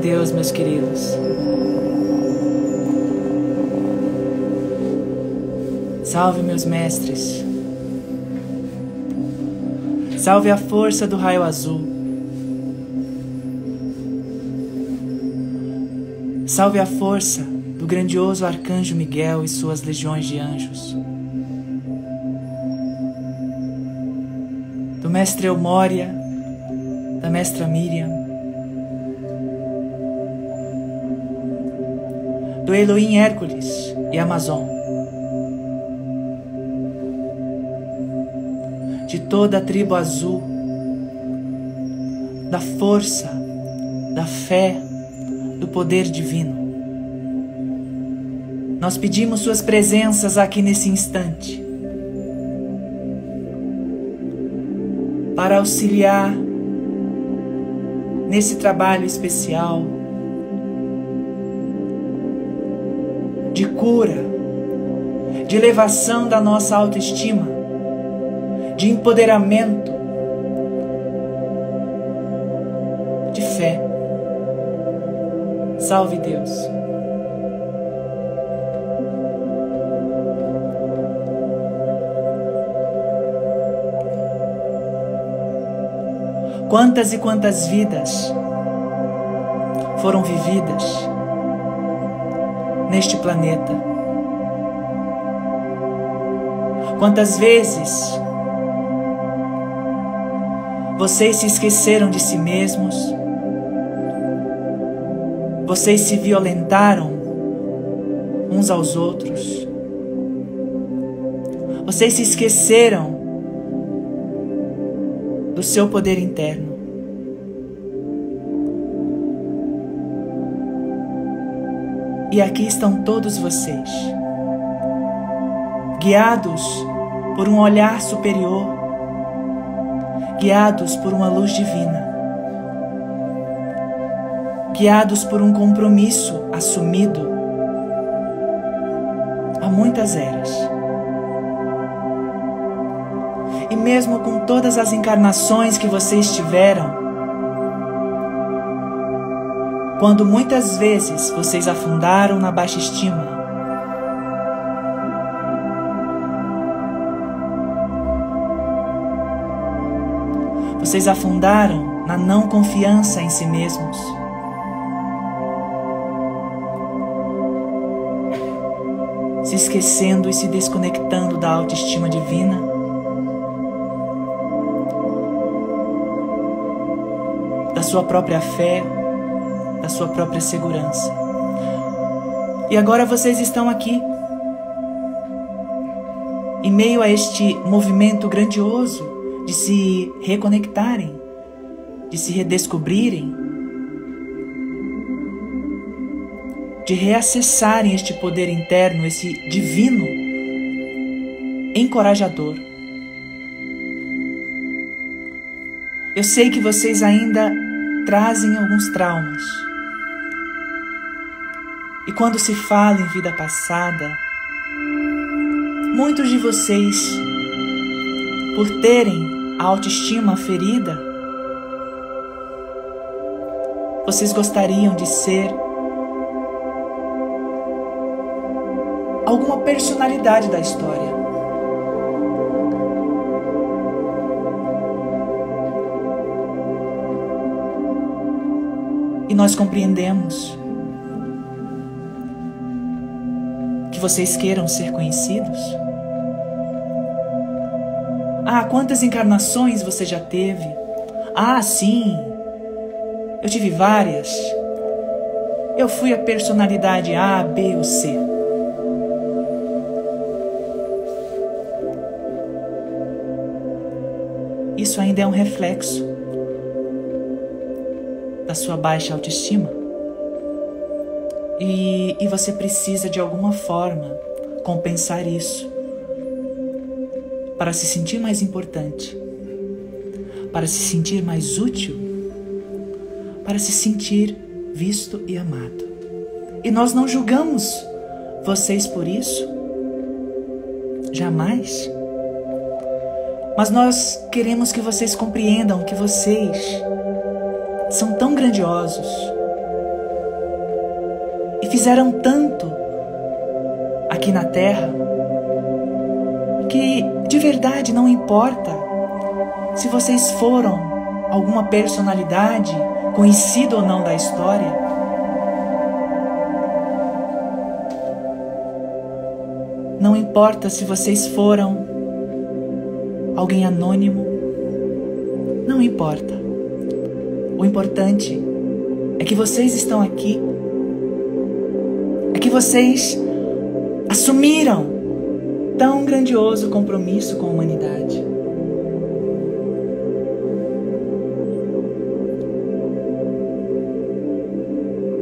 Deus, meus queridos. Salve, meus mestres. Salve a força do raio azul. Salve a força do grandioso arcanjo Miguel e suas legiões de anjos. Do mestre Eumória, da mestra Miriam, do Elohim Hércules e Amazon, de toda a tribo azul, da força, da fé, do poder divino. Nós pedimos Suas presenças aqui nesse instante para auxiliar nesse trabalho especial de cura, de elevação da nossa autoestima, de empoderamento, de fé. Salve Deus. Quantas e quantas vidas foram vividas neste planeta? Quantas vezes vocês se esqueceram de si mesmos? Vocês se violentaram uns aos outros? Vocês se esqueceram do seu poder interno. E aqui estão todos vocês, guiados por um olhar superior, guiados por uma luz divina, guiados por um compromisso assumido. Há muitas eras. E mesmo com todas as encarnações que vocês tiveram, quando muitas vezes vocês afundaram na baixa estima, vocês afundaram na não confiança em si mesmos. Se esquecendo e se desconectando da autoestima divina. da sua própria fé, sua própria segurança. E agora vocês estão aqui, em meio a este movimento grandioso de se reconectarem, de se redescobrirem, de reacessarem este poder interno, esse divino encorajador. Eu sei que vocês ainda trazem alguns traumas. E quando se fala em vida passada, muitos de vocês, por terem a autoestima ferida, vocês gostariam de ser alguma personalidade da história. E nós compreendemos que vocês queiram ser conhecidos. Ah, quantas encarnações você já teve? Ah, sim, eu tive várias. Eu fui a personalidade A, B ou C. Isso ainda é um reflexo da sua baixa autoestima. E, e você precisa de alguma forma compensar isso para se sentir mais importante, para se sentir mais útil, para se sentir visto e amado. E nós não julgamos vocês por isso, jamais. Mas nós queremos que vocês compreendam que vocês são tão grandiosos, fizeram tanto aqui na terra que de verdade não importa se vocês foram alguma personalidade conhecida ou não da história. Não importa se vocês foram alguém anônimo, não importa. O importante é que vocês estão aqui, que vocês assumiram tão grandioso compromisso com a humanidade.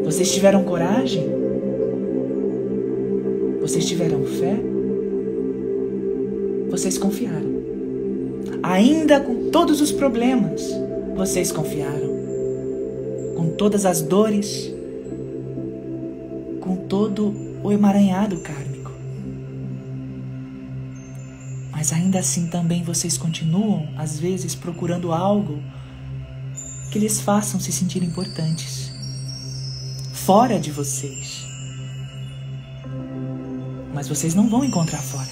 Vocês tiveram coragem? Vocês tiveram fé? Vocês confiaram. Ainda com todos os problemas, vocês confiaram. Com todas as dores, o emaranhado kármico. Mas ainda assim também vocês continuam, às vezes, procurando algo que lhes façam se sentir importantes. Fora de vocês mas vocês não vão encontrar fora.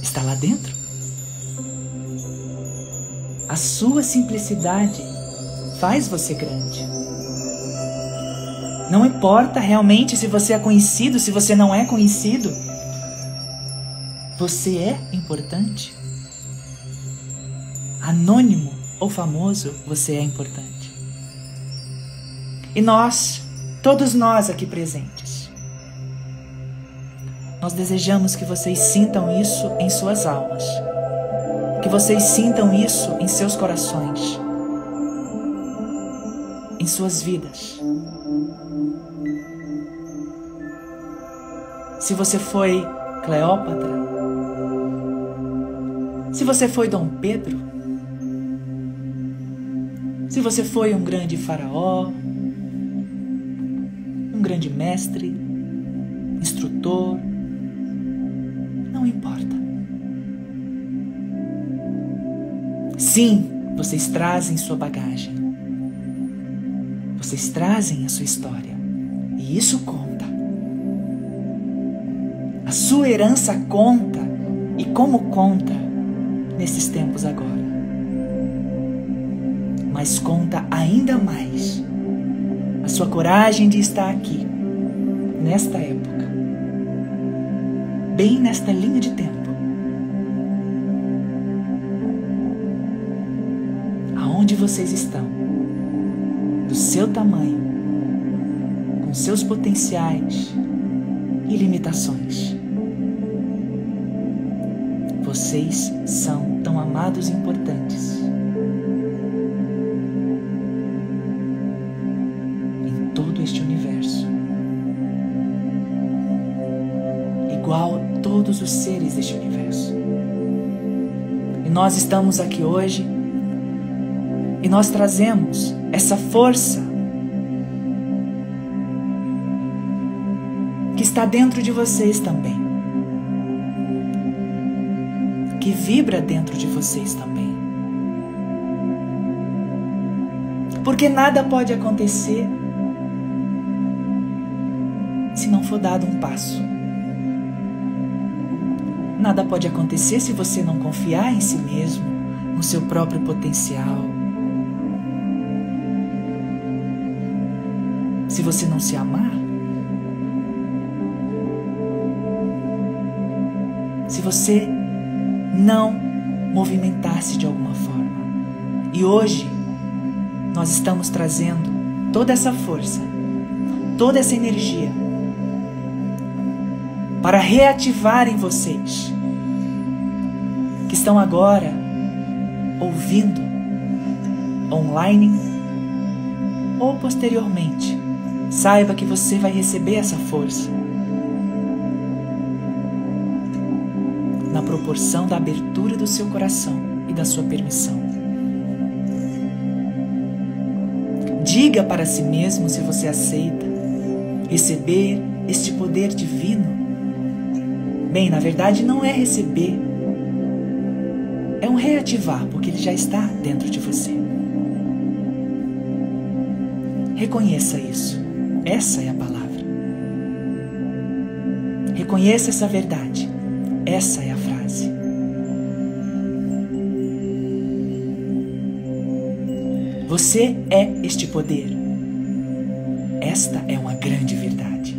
Está lá dentro. A sua simplicidade faz você grande. Não importa realmente se você é conhecido, se você não é conhecido. Você é importante. Anônimo ou famoso, você é importante. E nós, todos nós aqui presentes, nós desejamos que vocês sintam isso em suas almas, que vocês sintam isso em seus corações, em suas vidas. Se você foi Cleópatra, se você foi Dom Pedro, se você foi um grande faraó, um grande mestre, instrutor, não importa. Sim, vocês trazem sua bagagem. Vocês trazem a sua história. E isso conta. Sua herança conta. E como conta nesses tempos agora. Mas conta ainda mais a sua coragem de estar aqui, nesta época bem nesta linha de tempo. Aonde vocês estão, do seu tamanho, com seus potenciais e limitações. Vocês são tão amados e importantes. Em todo este universo. Igual todos os seres deste universo. E nós estamos aqui hoje e nós trazemos essa força que está dentro de vocês também. Que vibra dentro de vocês também. Porque nada pode acontecer se não for dado um passo. Nada pode acontecer se você não confiar em si mesmo, no seu próprio potencial. Se você não se amar, se você não movimentar-se de alguma forma. E hoje nós estamos trazendo toda essa força, toda essa energia para reativar em vocês que estão agora ouvindo online ou posteriormente. Saiba que você vai receber essa força na proporção da abertura do seu coração e da sua permissão. Diga para si mesmo se você aceita receber este poder divino Bem, na verdade não é receber, é um reativar, porque ele já está dentro de você. Reconheça isso. Essa é a palavra. Reconheça essa verdade. Essa é a Você é este poder. Esta é uma grande verdade.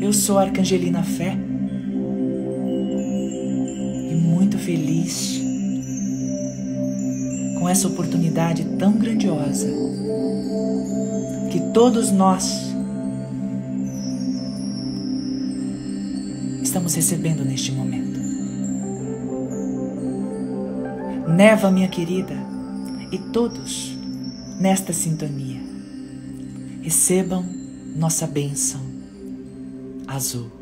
Eu sou a Arcangelina Fé e muito feliz com essa oportunidade tão grandiosa que todos nós estamos recebendo neste momento. Neva, minha querida, e todos nesta sintonia, recebam nossa bênção azul.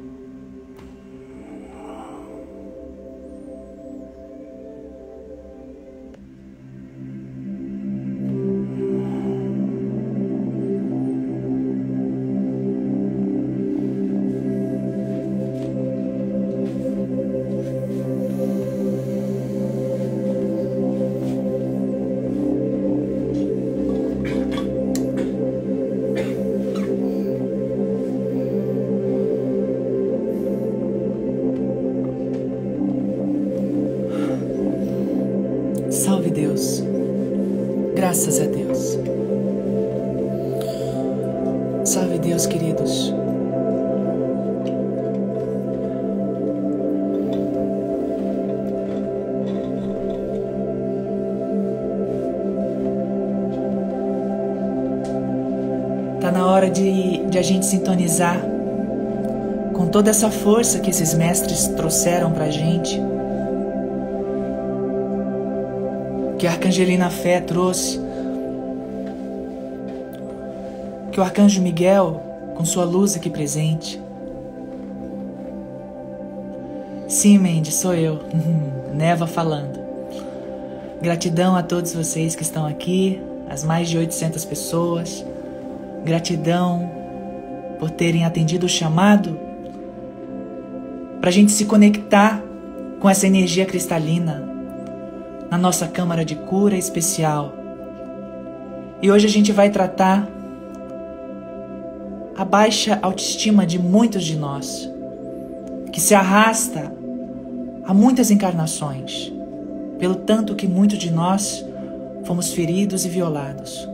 Com toda essa força que esses mestres trouxeram pra gente que a Arcangelina Fé trouxe, que o Arcanjo Miguel, com sua luz aqui presente. Sim, Mendes, sou eu, Neva falando. Gratidão a todos vocês que estão aqui, as mais de 800 pessoas. Gratidão por terem atendido o chamado para a gente se conectar com essa energia cristalina, na nossa Câmara de Cura Especial. E hoje a gente vai tratar a baixa autoestima de muitos de nós, que se arrasta há muitas encarnações, pelo tanto que muitos de nós fomos feridos e violados.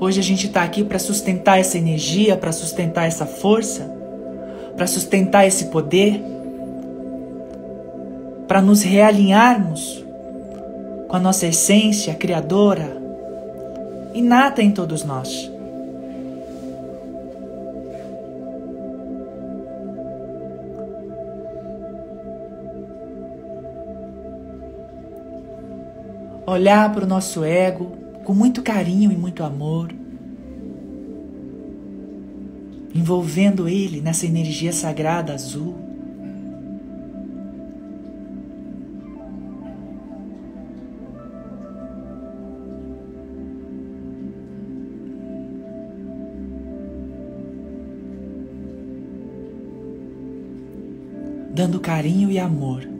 Hoje a gente está aqui para sustentar essa energia, para sustentar essa força, para sustentar esse poder para nos realinharmos com a nossa essência criadora, inata em todos nós. Olhar para o nosso ego com muito carinho e muito amor, envolvendo ele nessa energia sagrada azul. dando carinho e amor.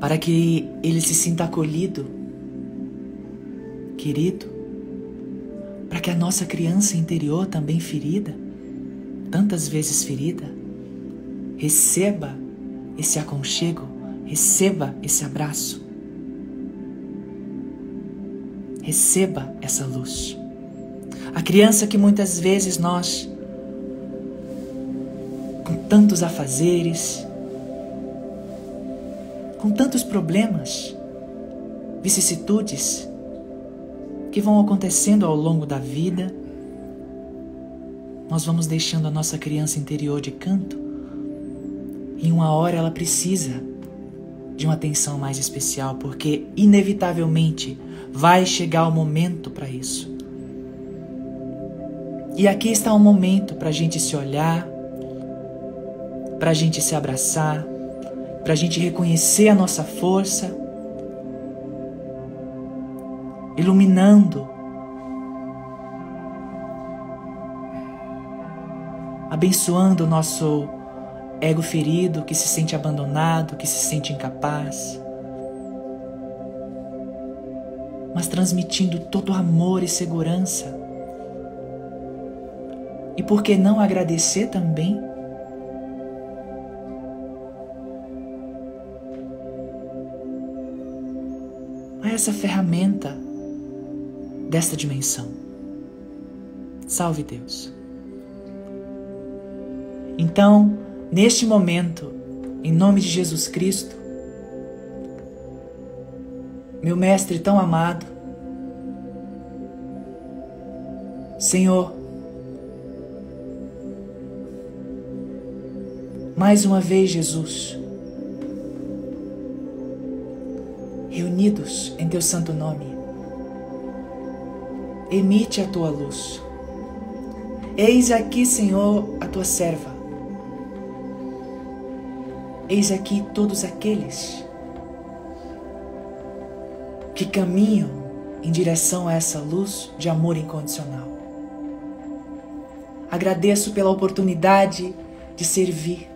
Para que ele se sinta acolhido, querido, para que a nossa criança interior, também ferida, tantas vezes ferida, receba esse aconchego, receba esse abraço. Receba essa luz. A criança que muitas vezes nós, com tantos afazeres, com tantos problemas, vicissitudes que vão acontecendo ao longo da vida, nós vamos deixando a nossa criança interior de canto e uma hora ela precisa de uma atenção mais especial, porque inevitavelmente Vai chegar o momento para isso. E aqui está um momento para a gente se olhar, para a gente se abraçar, para a gente reconhecer a nossa força, iluminando abençoando o nosso ego ferido que se sente abandonado, que se sente incapaz, mas transmitindo todo amor e segurança. E por que não agradecer também? Essa ferramenta desta dimensão. Salve Deus. Então, neste momento, em nome de Jesus Cristo, meu Mestre tão amado, Senhor, mais uma vez, Jesus, reunidos em Teu Santo Nome, emite a Tua luz. Eis aqui, Senhor, a Tua serva Eis aqui todos aqueles que caminham em direção a essa luz de amor incondicional. Agradeço pela oportunidade de servir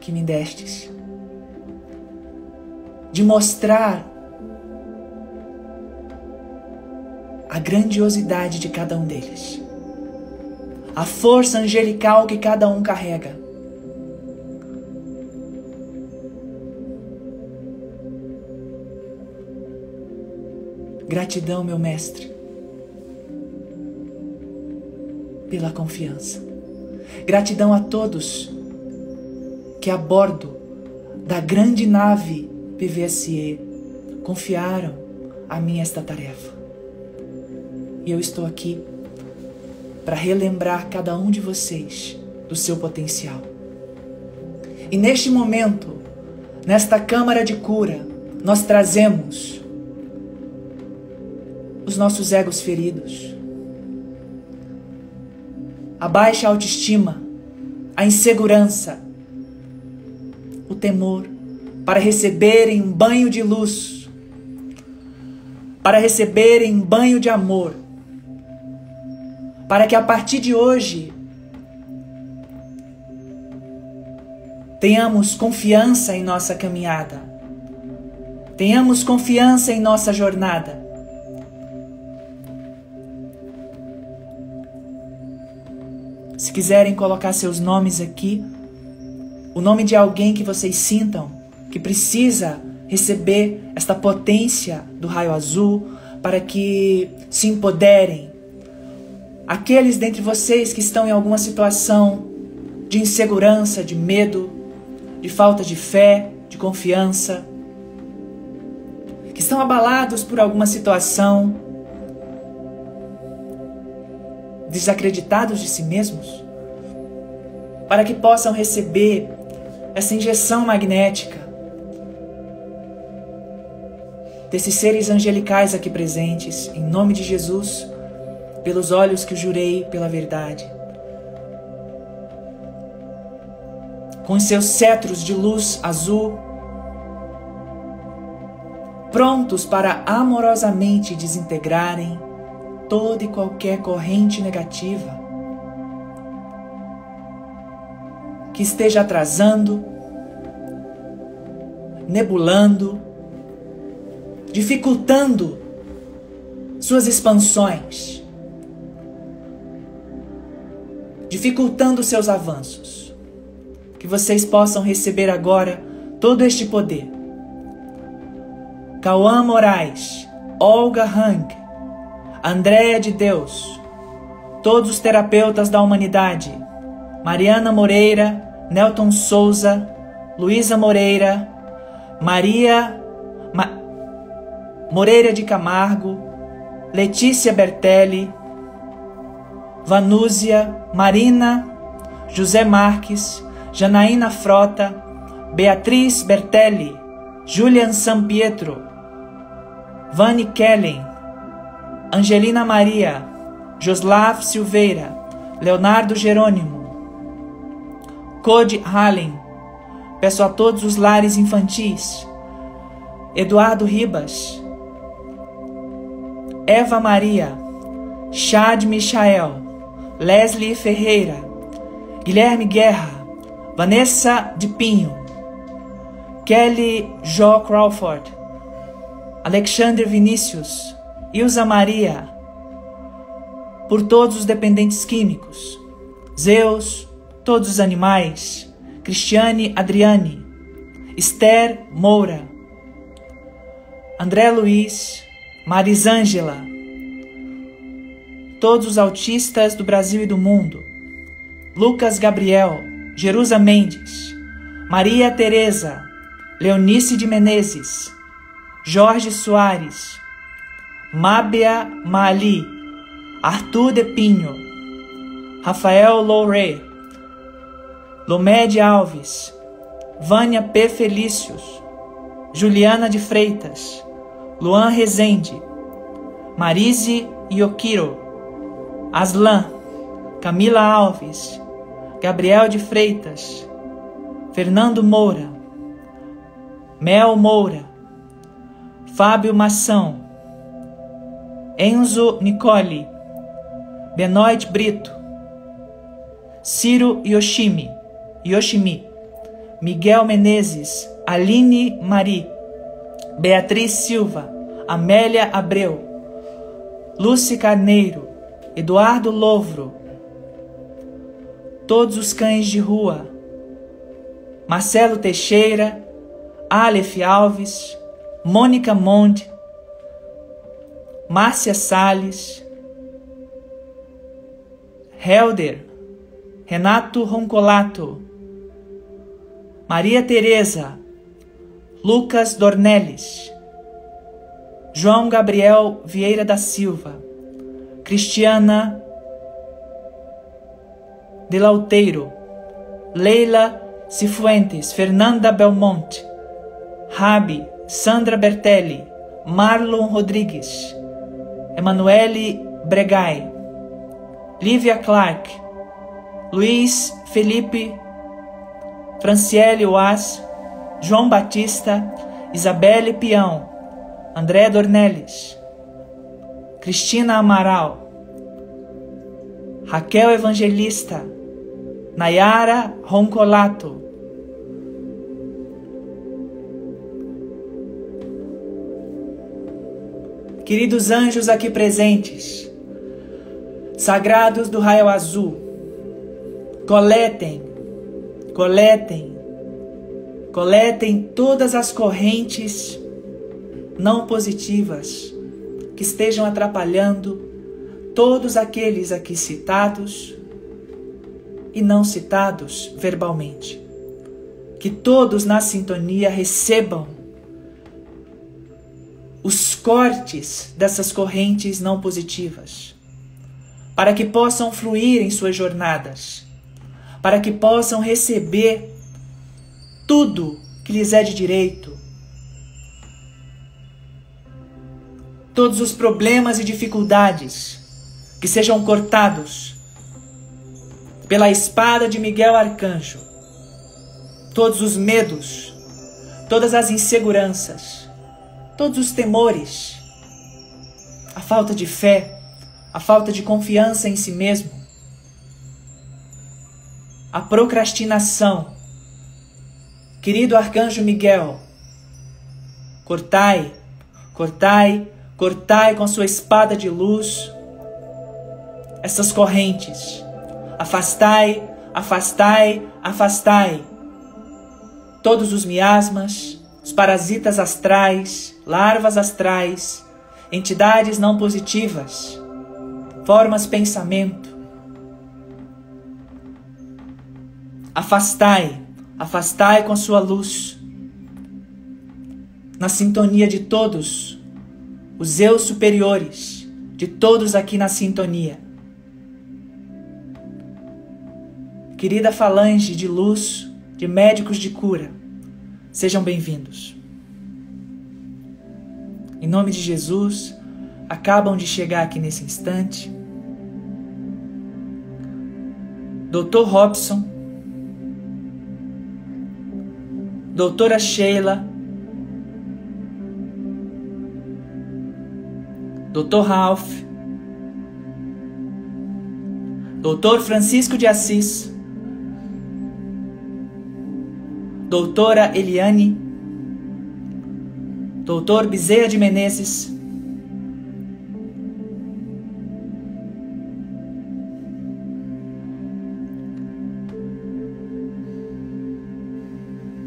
que me destes, de mostrar a grandiosidade de cada um deles, a força angelical que cada um carrega Gratidão, meu Mestre, pela confiança. Gratidão a todos que a bordo da grande nave PVSE confiaram a mim esta tarefa. E eu estou aqui para relembrar cada um de vocês do seu potencial. E neste momento, nesta câmara de cura, nós trazemos os nossos egos feridos. A baixa autoestima, a insegurança, o temor para receberem um banho de luz, para receberem um banho de amor, para que a partir de hoje tenhamos confiança em nossa caminhada, tenhamos confiança em nossa jornada Se quiserem colocar seus nomes aqui, o nome de alguém que vocês sintam que precisa receber esta potência do raio azul para que se empoderem. Aqueles dentre vocês que estão em alguma situação de insegurança, de medo, de falta de fé, de confiança, que estão abalados por alguma situação, desacreditados de si mesmos, para que possam receber essa injeção magnética desses seres angelicais aqui presentes, em nome de Jesus, pelos olhos que jurei pela verdade. Com seus cetros de luz azul, prontos para amorosamente desintegrarem toda e qualquer corrente negativa que esteja atrasando, nebulando, dificultando suas expansões, dificultando seus avanços. Que vocês possam receber agora todo este poder. Cauã Moraes, Olga Hang, Andréa de Deus, todos os terapeutas da humanidade, Mariana Moreira, Nelton Souza, Luísa Moreira, Maria Ma Moreira de Camargo, Letícia Bertelli, Vanúzia, Marina, José Marques, Janaína Frota, Beatriz Bertelli, Julian Sampietro, Vani Kellen, Angelina Maria, Joslav Silveira, Leonardo Jerônimo, Code Hallen, peço a todos os lares infantis, Eduardo Ribas, Eva Maria, Chad Michael, Leslie Ferreira, Guilherme Guerra, Vanessa de Pinho, Kelly Jo Crawford, Alexander Vinícius, Ilza Maria, por todos os dependentes químicos, Zeus, todos os animais, Cristiane Adriane, Esther Moura, André Luiz, Marisângela, todos os autistas do Brasil e do mundo, Lucas Gabriel, Jerusa Mendes, Maria Teresa, Leonice de Menezes, Jorge Soares, Mábia Mali, Arthur de Pinho, Rafael Louré, Lomed Alves, Vânia P. Felícios, Juliana de Freitas, Luan Rezende, Marise Yokiro, Aslan, Camila Alves, Gabriel de Freitas, Fernando Moura, Mel Moura, Fábio Mação, Enzo Nicole, Benoit Brito, Ciro Yoshimi, Yoshimi, Miguel Menezes, Aline Mari, Beatriz Silva, Amélia Abreu, Lúcia Carneiro, Eduardo Lovro, todos os cães de rua, Marcelo Teixeira, Aleph Alves, Mônica Monde, Márcia Sales, Helder, Renato Roncolato, Maria Tereza, Lucas Dornelles, João Gabriel Vieira da Silva, Cristiana de Lauteiro, Leila Cifuentes, Fernanda Belmonte, Rabi, Sandra Bertelli, Marlon Rodrigues, Emanuele Bregai, Lívia Clark, Luiz Felipe, Franciele Oas, João Batista, Isabelle Pião, André Dornelles, Cristina Amaral, Raquel Evangelista, Nayara Roncolato, Queridos anjos aqui presentes, sagrados do raio azul, coletem, coletem, coletem todas as correntes não positivas que estejam atrapalhando todos aqueles aqui citados e não citados verbalmente. Que todos na sintonia recebam os cortes dessas correntes não positivas, para que possam fluir em suas jornadas, para que possam receber tudo que lhes é de direito, todos os problemas e dificuldades que sejam cortados pela espada de Miguel Arcanjo, todos os medos, todas as inseguranças, todos os temores, a falta de fé, a falta de confiança em si mesmo, a procrastinação. Querido arcanjo Miguel, cortai, cortai, cortai com sua espada de luz essas correntes. Afastai, afastai, afastai todos os miasmas, os parasitas astrais, larvas astrais, entidades não positivas, formas pensamento. Afastai, afastai com sua luz, na sintonia de todos os eus superiores, de todos aqui na sintonia. Querida falange de luz, de médicos de cura, sejam bem-vindos. Em nome de Jesus, acabam de chegar aqui nesse instante. Doutor Robson, Doutora Sheila, Dr. Ralph, Dr. Francisco de Assis, Doutora Eliane, Doutor Bezerra de Menezes,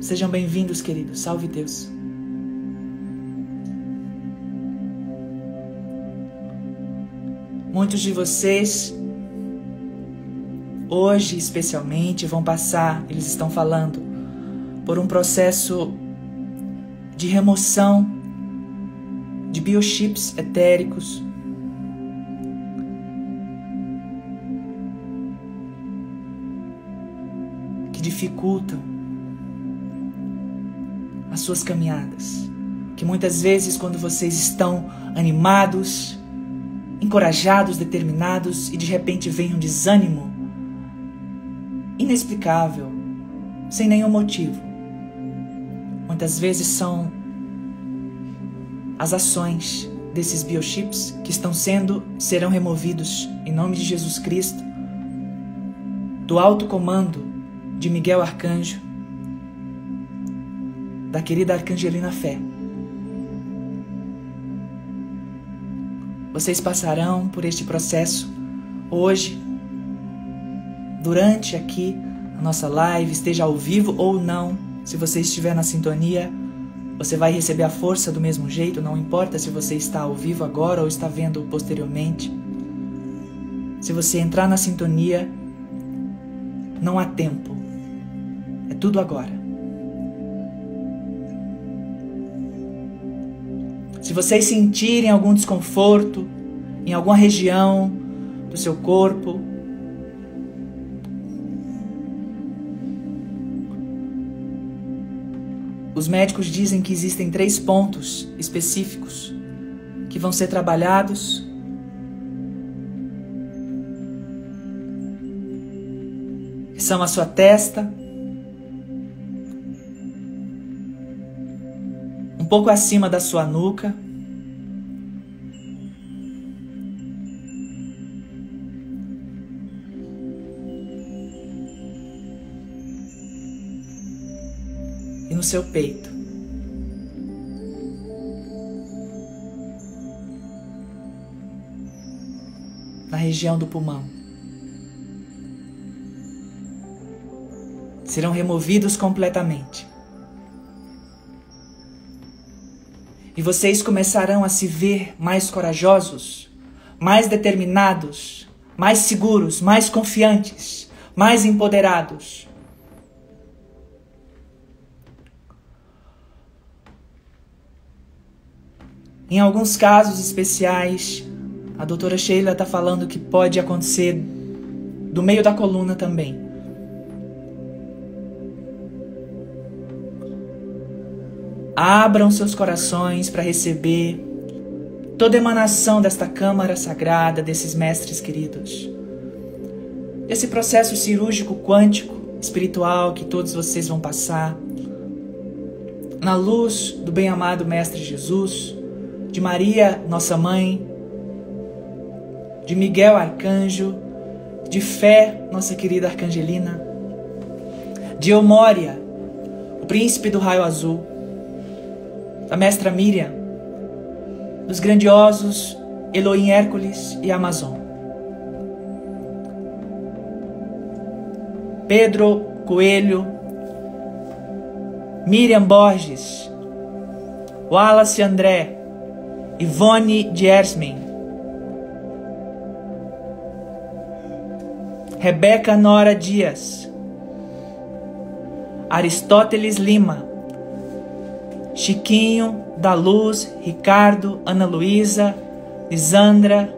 Sejam bem-vindos, queridos. Salve Deus. Muitos de vocês, hoje especialmente, vão passar, eles estão falando, por um processo de remoção de biochips etéricos. Que dificultam as suas caminhadas. Que muitas vezes, quando vocês estão animados, encorajados, determinados e de repente vem um desânimo inexplicável, sem nenhum motivo. Muitas vezes são as ações desses biochips que estão sendo serão removidos em nome de Jesus Cristo do alto comando de Miguel Arcanjo da querida Arcangelina Fé. Vocês passarão por este processo hoje, durante aqui a nossa live, esteja ao vivo ou não. Se você estiver na sintonia, você vai receber a força do mesmo jeito, não importa se você está ao vivo agora ou está vendo posteriormente. Se você entrar na sintonia, não há tempo. É tudo agora. Se vocês sentirem algum desconforto em alguma região do seu corpo, os médicos dizem que existem três pontos específicos que vão ser trabalhados. São a sua testa, um pouco acima da sua nuca. E no seu peito. Na região do pulmão. Serão removidos completamente. E vocês começarão a se ver mais corajosos, mais determinados, mais seguros, mais confiantes, mais empoderados. Em alguns casos especiais, a doutora Sheila está falando que pode acontecer do meio da coluna também. Abram seus corações para receber toda emanação desta câmara sagrada, desses mestres queridos. Desse processo cirúrgico quântico, espiritual que todos vocês vão passar. Na luz do bem-amado Mestre Jesus, de Maria, nossa mãe, de Miguel Arcanjo, de Fé, nossa querida Arcangelina, de Eumória, o príncipe do raio azul, da mestra Miriam, dos grandiosos Elohim Hércules e Amazon. Pedro Coelho, Miriam Borges, Wallace André, Ivone Diersmin, Rebeca Nora Dias, Aristóteles Lima, Chiquinho, da Luz, Ricardo, Ana Luísa, Lisandra,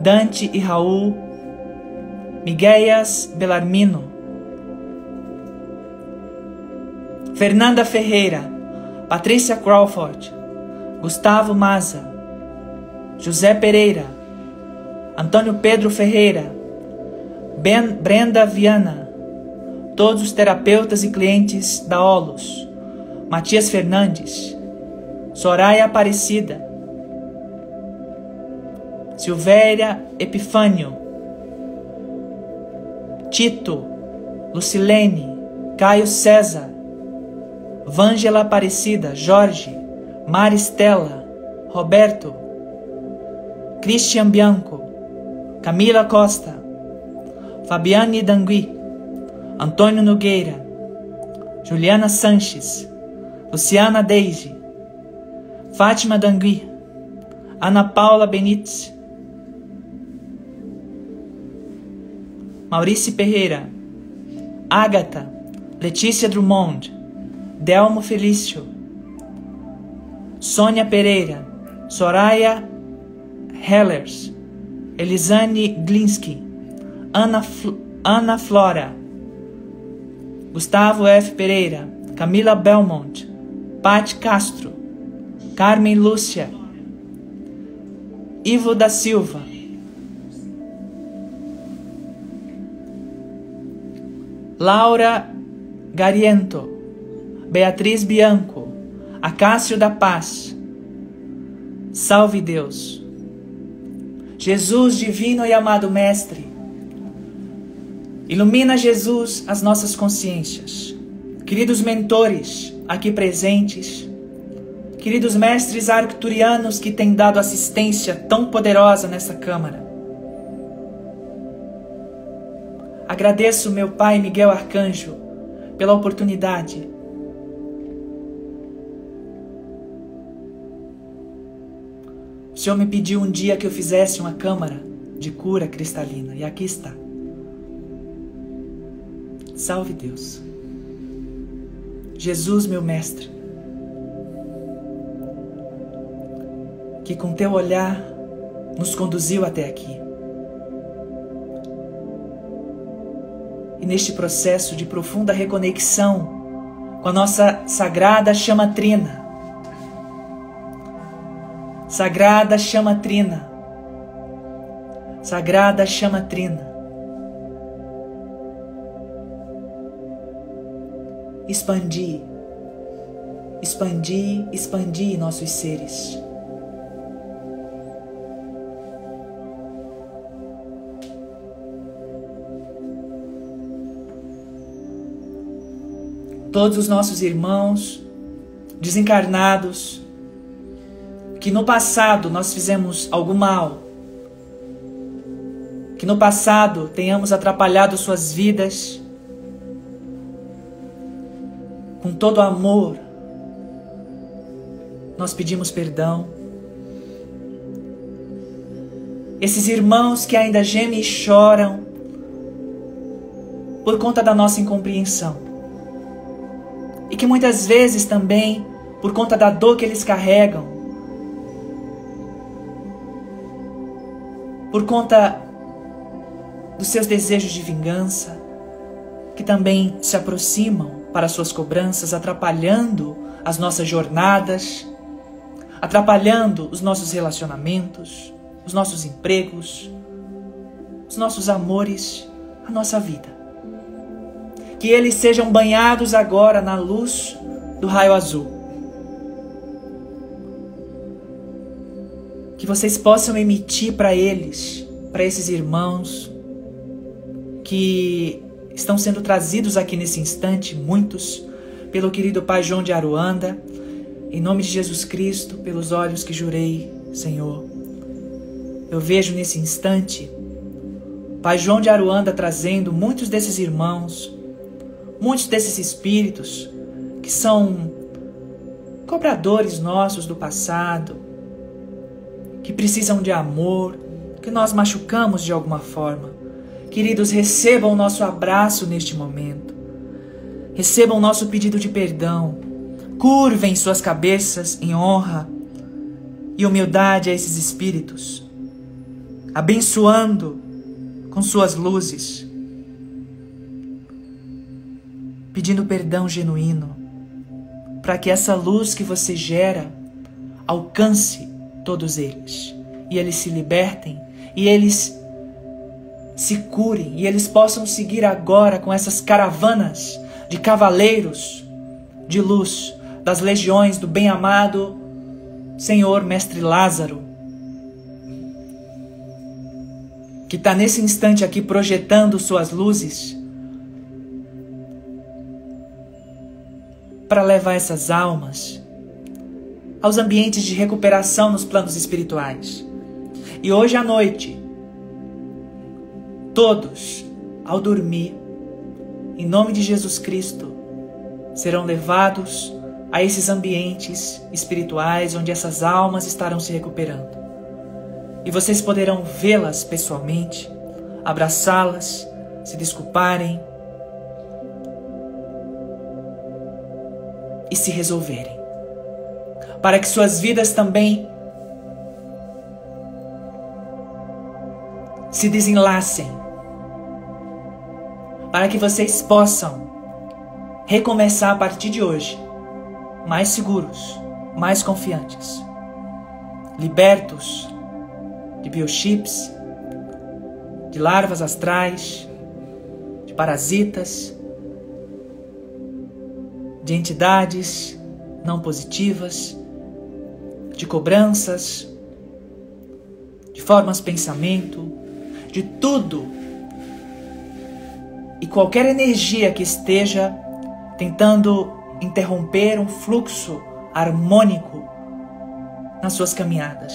Dante e Raul, Miguéias Belarmino, Fernanda Ferreira, Patrícia Crawford, Gustavo Maza, José Pereira, Antônio Pedro Ferreira, ben, Brenda Viana, todos os terapeutas e clientes da Olos, Matias Fernandes, Soraya Aparecida, Silvéria Epifânio, Tito, Lucilene, Caio César, Vângela Aparecida, Jorge, Maristela, Roberto, Christian Bianco, Camila Costa, Fabiane Dangui, Antônio Nogueira, Juliana Sanches, Luciana Deise, Fátima Dangui, Ana Paula Benites, Maurício Pereira, Ágata, Letícia Drummond, Delmo Felício, Sônia Pereira, Soraya Hellers, Elisane Glinsky, Ana, Fl Ana Flora, Gustavo F. Pereira, Camila Belmont, Pati Castro, Carmen Lúcia, Ivo da Silva, Laura Gariento, Beatriz Bianco, Acácio da Paz. Salve Deus! Jesus, divino e amado Mestre, ilumina Jesus as nossas consciências. Queridos mentores aqui presentes, queridos mestres arcturianos que têm dado assistência tão poderosa nessa Câmara. Agradeço meu Pai Miguel Arcanjo pela oportunidade O Senhor me pediu um dia que eu fizesse uma câmara de cura cristalina e aqui está. Salve Deus. Jesus, meu mestre, que com teu olhar nos conduziu até aqui. E neste processo de profunda reconexão com a nossa sagrada chama trina, Sagrada chama trina. Sagrada chama trina. Expandi, expandi, expandi nossos seres. Todos os nossos irmãos desencarnados, que no passado nós fizemos algum mal, que no passado tenhamos atrapalhado suas vidas, com todo amor, nós pedimos perdão. Esses irmãos que ainda gemem e choram por conta da nossa incompreensão, e que muitas vezes também, por conta da dor que eles carregam, por conta dos seus desejos de vingança, que também se aproximam para suas cobranças, atrapalhando as nossas jornadas, atrapalhando os nossos relacionamentos, os nossos empregos, os nossos amores, a nossa vida. Que eles sejam banhados agora na luz do raio azul que vocês possam emitir para eles, para esses irmãos que estão sendo trazidos aqui nesse instante, muitos, pelo querido Pai João de Aruanda, em nome de Jesus Cristo, pelos olhos que jurei, Senhor. Eu vejo nesse instante Pai João de Aruanda trazendo muitos desses irmãos, muitos desses espíritos que são cobradores nossos do passado, que precisam de amor, que nós machucamos de alguma forma. Queridos, recebam o nosso abraço neste momento. Recebam o nosso pedido de perdão. Curvem suas cabeças em honra e humildade a esses espíritos, abençoando com suas luzes, pedindo perdão genuíno, para que essa luz que você gera alcance todos eles, e eles se libertem, e eles se curem, e eles possam seguir agora com essas caravanas de cavaleiros de luz das legiões do bem-amado Senhor Mestre Lázaro, que está nesse instante aqui projetando suas luzes para levar essas almas aos ambientes de recuperação nos planos espirituais. E hoje à noite, todos, ao dormir, em nome de Jesus Cristo, serão levados a esses ambientes espirituais onde essas almas estarão se recuperando. E vocês poderão vê-las pessoalmente, abraçá-las, se desculparem e se resolverem. Para que suas vidas também se desenlacem. Para que vocês possam recomeçar a partir de hoje mais seguros, mais confiantes, libertos de biochips, de larvas astrais, de parasitas, de entidades não positivas, de cobranças, de formas de pensamento, de tudo e qualquer energia que esteja tentando interromper um fluxo harmônico nas suas caminhadas.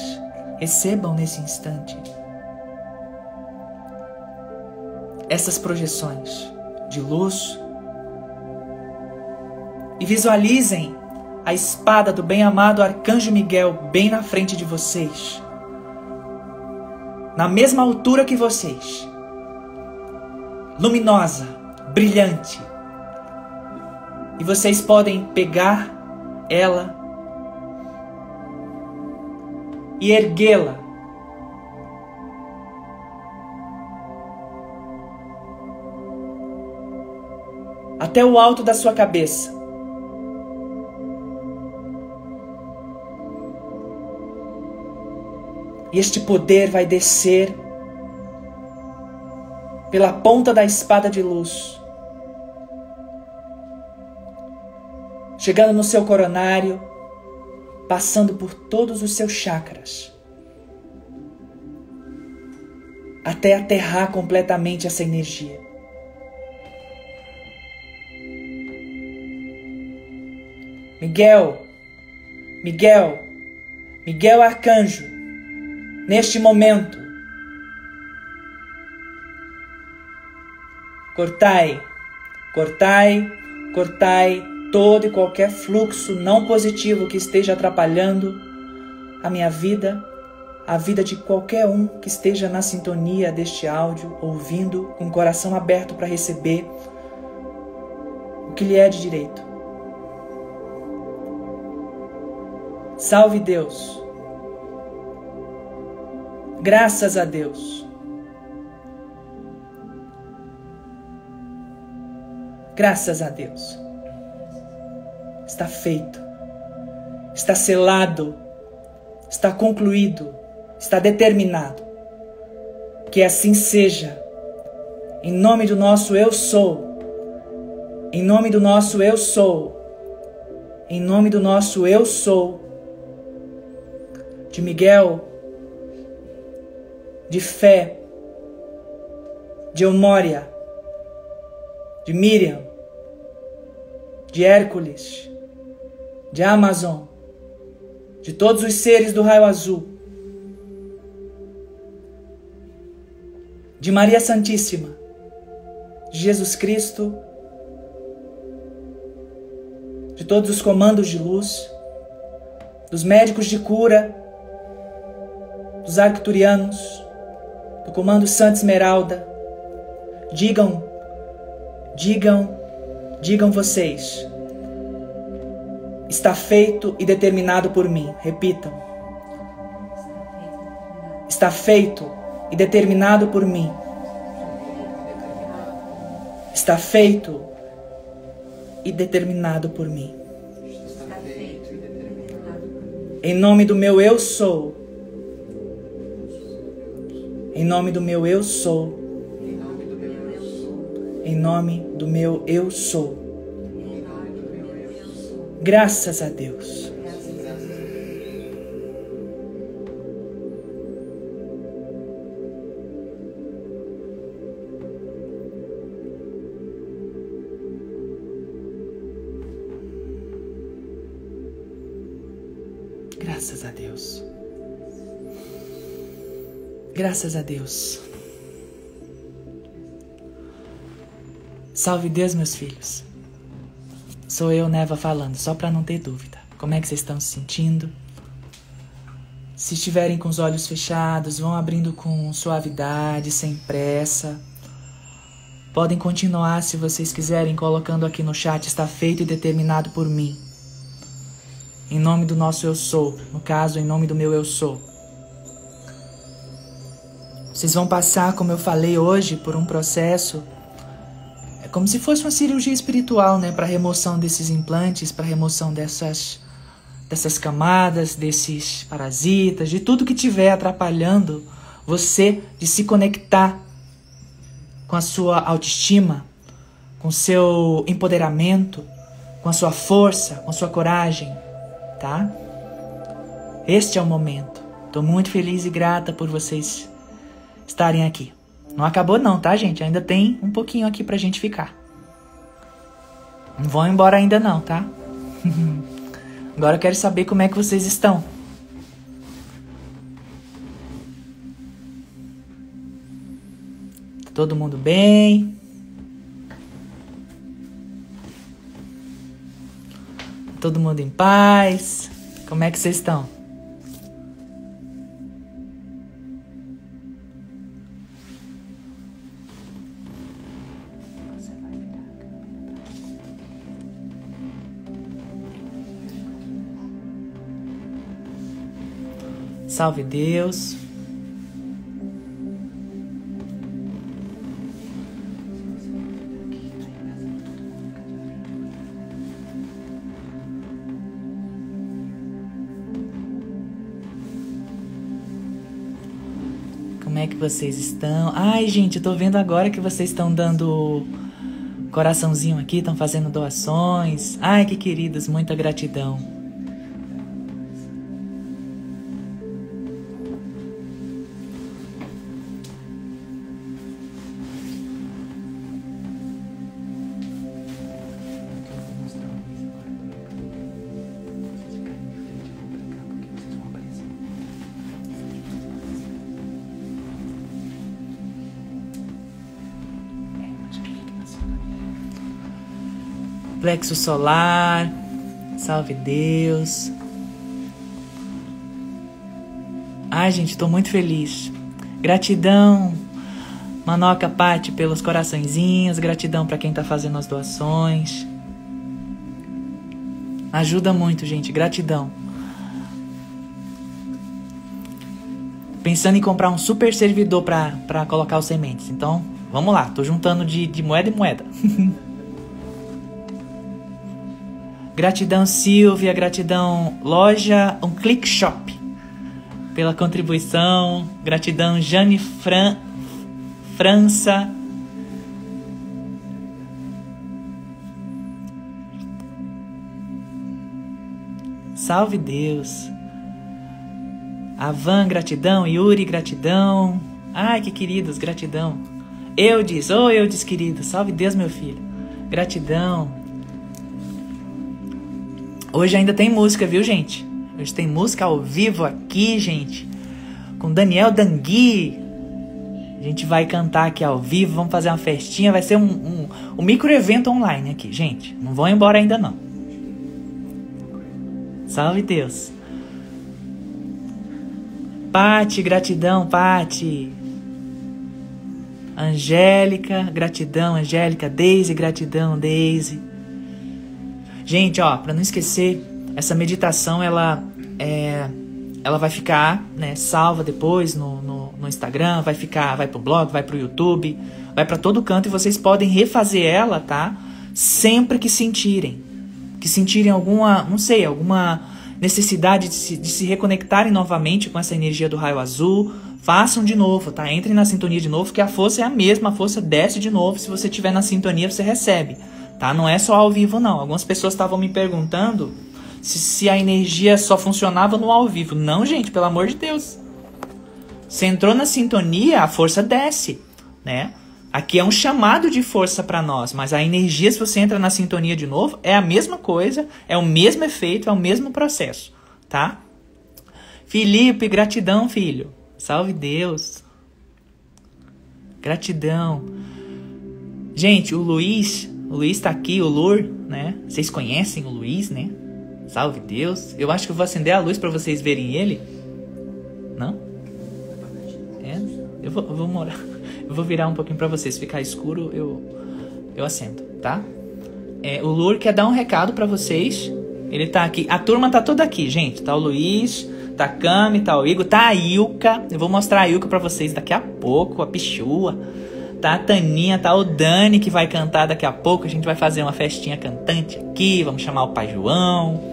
Recebam nesse instante essas projeções de luz e visualizem a espada do bem-amado Arcanjo Miguel bem na frente de vocês, na mesma altura que vocês, luminosa, brilhante e vocês podem pegar ela e erguê-la. Até o alto da sua cabeça. E este poder vai descer pela ponta da espada de luz chegando no seu coronário, passando por todos os seus chakras, até aterrar completamente essa energia. Miguel, Miguel, Miguel Arcanjo, neste momento, cortai, cortai, cortai todo e qualquer fluxo não positivo que esteja atrapalhando a minha vida, a vida de qualquer um que esteja na sintonia deste áudio, ouvindo, com o coração aberto para receber o que lhe é de direito. Salve Deus. Graças a Deus. Graças a Deus está feito, está selado, está concluído, está determinado. Que assim seja. Em nome do nosso Eu Sou. Em nome do nosso Eu Sou. Em nome do nosso Eu Sou. De Miguel. De fé. De Eumória. De Miriam. De Hércules de Amazon, de todos os seres do raio azul, de Maria Santíssima, de Jesus Cristo, de todos os comandos de luz, dos médicos de cura, dos arcturianos, do comando Santa Esmeralda. Digam, digam, digam vocês Está feito e determinado por mim. Repitam. Está feito e determinado por mim. Está feito e determinado por mim. Em nome do meu eu sou. Em nome do meu eu sou em nome do meu eu sou. Graças a Deus. Graças a Deus. Graças a Deus. Salve Deus, meus filhos. Sou eu, Neva, falando, só para não ter dúvida. Como é que vocês estão se sentindo? Se estiverem com os olhos fechados, vão abrindo com suavidade, sem pressa. Podem continuar se vocês quiserem, colocando aqui no chat: está feito e determinado por mim. Em nome do nosso eu sou, no caso, em nome do meu eu sou. Vocês vão passar, como eu falei hoje, por um processo. Como se fosse uma cirurgia espiritual, né? Para remoção desses implantes, para remoção dessas dessas camadas, desses parasitas, de tudo que estiver atrapalhando você de se conectar com a sua autoestima, com seu empoderamento, com a sua força, com a sua coragem, tá? Este é o momento. Estou muito feliz e grata por vocês estarem aqui. Não acabou não, tá, gente? Ainda tem um pouquinho aqui pra gente ficar. Não vão embora ainda não, tá? Agora eu quero saber como é que vocês estão. Tá todo mundo bem? Todo mundo em paz? Como é que vocês estão? Salve Deus. Como é que vocês estão? Ai, gente, tô vendo agora que vocês estão dando coraçãozinho aqui, estão fazendo doações. Ai, que queridos, muita gratidão. Plexo solar. Salve Deus. Ai, gente, estou muito feliz. Gratidão, Manoca Pati, pelos coraçõezinhos. Gratidão para quem está fazendo as doações. Ajuda muito, gente. Gratidão. Pensando em comprar um super servidor para colocar os sementes. Então, vamos lá. Tô juntando de, de moeda em moeda. Gratidão Silvia, gratidão Loja Um Click Shop pela contribuição. Gratidão Jane Fran França. Salve Deus. Avan, gratidão. Yuri, gratidão. Ai, que queridos, gratidão. Eudes, ô oh, Eudes querido, salve Deus, meu filho. Gratidão. Hoje ainda tem música, viu, gente? Hoje tem música ao vivo aqui, gente. Com Daniel Dangui. A gente vai cantar aqui ao vivo, vamos fazer uma festinha. Vai ser um, um, um micro evento online aqui, gente. Não vão embora ainda não. Salve Deus. Pati, gratidão, Pati. Angélica, gratidão, Angélica. Daisy, gratidão, Daisy. Gente, ó, para não esquecer, essa meditação ela é, ela vai ficar, né, salva depois no, no, no, Instagram, vai ficar, vai pro blog, vai pro YouTube, vai para todo canto e vocês podem refazer ela, tá? Sempre que sentirem, que sentirem alguma, não sei, alguma necessidade de se, de se reconectarem novamente com essa energia do raio azul, façam de novo, tá? Entrem na sintonia de novo, que a força é a mesma, a força desce de novo. Se você estiver na sintonia, você recebe tá? Não é só ao vivo, não. Algumas pessoas estavam me perguntando se, se a energia só funcionava no ao vivo. Não, gente, pelo amor de Deus. Você entrou na sintonia, a força desce, né? Aqui é um chamado de força para nós, mas a energia, se você entra na sintonia de novo, é a mesma coisa, é o mesmo efeito, é o mesmo processo, tá? Felipe, gratidão, filho. Salve Deus. Gratidão. Gente, o Luiz, o Luiz tá aqui, o Lur, né? Vocês conhecem o Luiz, né? Salve Deus. Eu acho que eu vou acender a luz para vocês verem ele. Não? É? Eu vou, eu vou morar. Eu vou virar um pouquinho para vocês. Ficar escuro, eu eu acendo, tá? É, o Lur quer dar um recado para vocês. Ele tá aqui. A turma tá toda aqui, gente. Tá o Luiz, tá a Cami, tá o Igor, tá a Ilka. Eu vou mostrar a Ilka pra vocês daqui a pouco, a Pichua. Tá a Taninha, tá o Dani que vai cantar daqui a pouco. A gente vai fazer uma festinha cantante aqui. Vamos chamar o Pai João.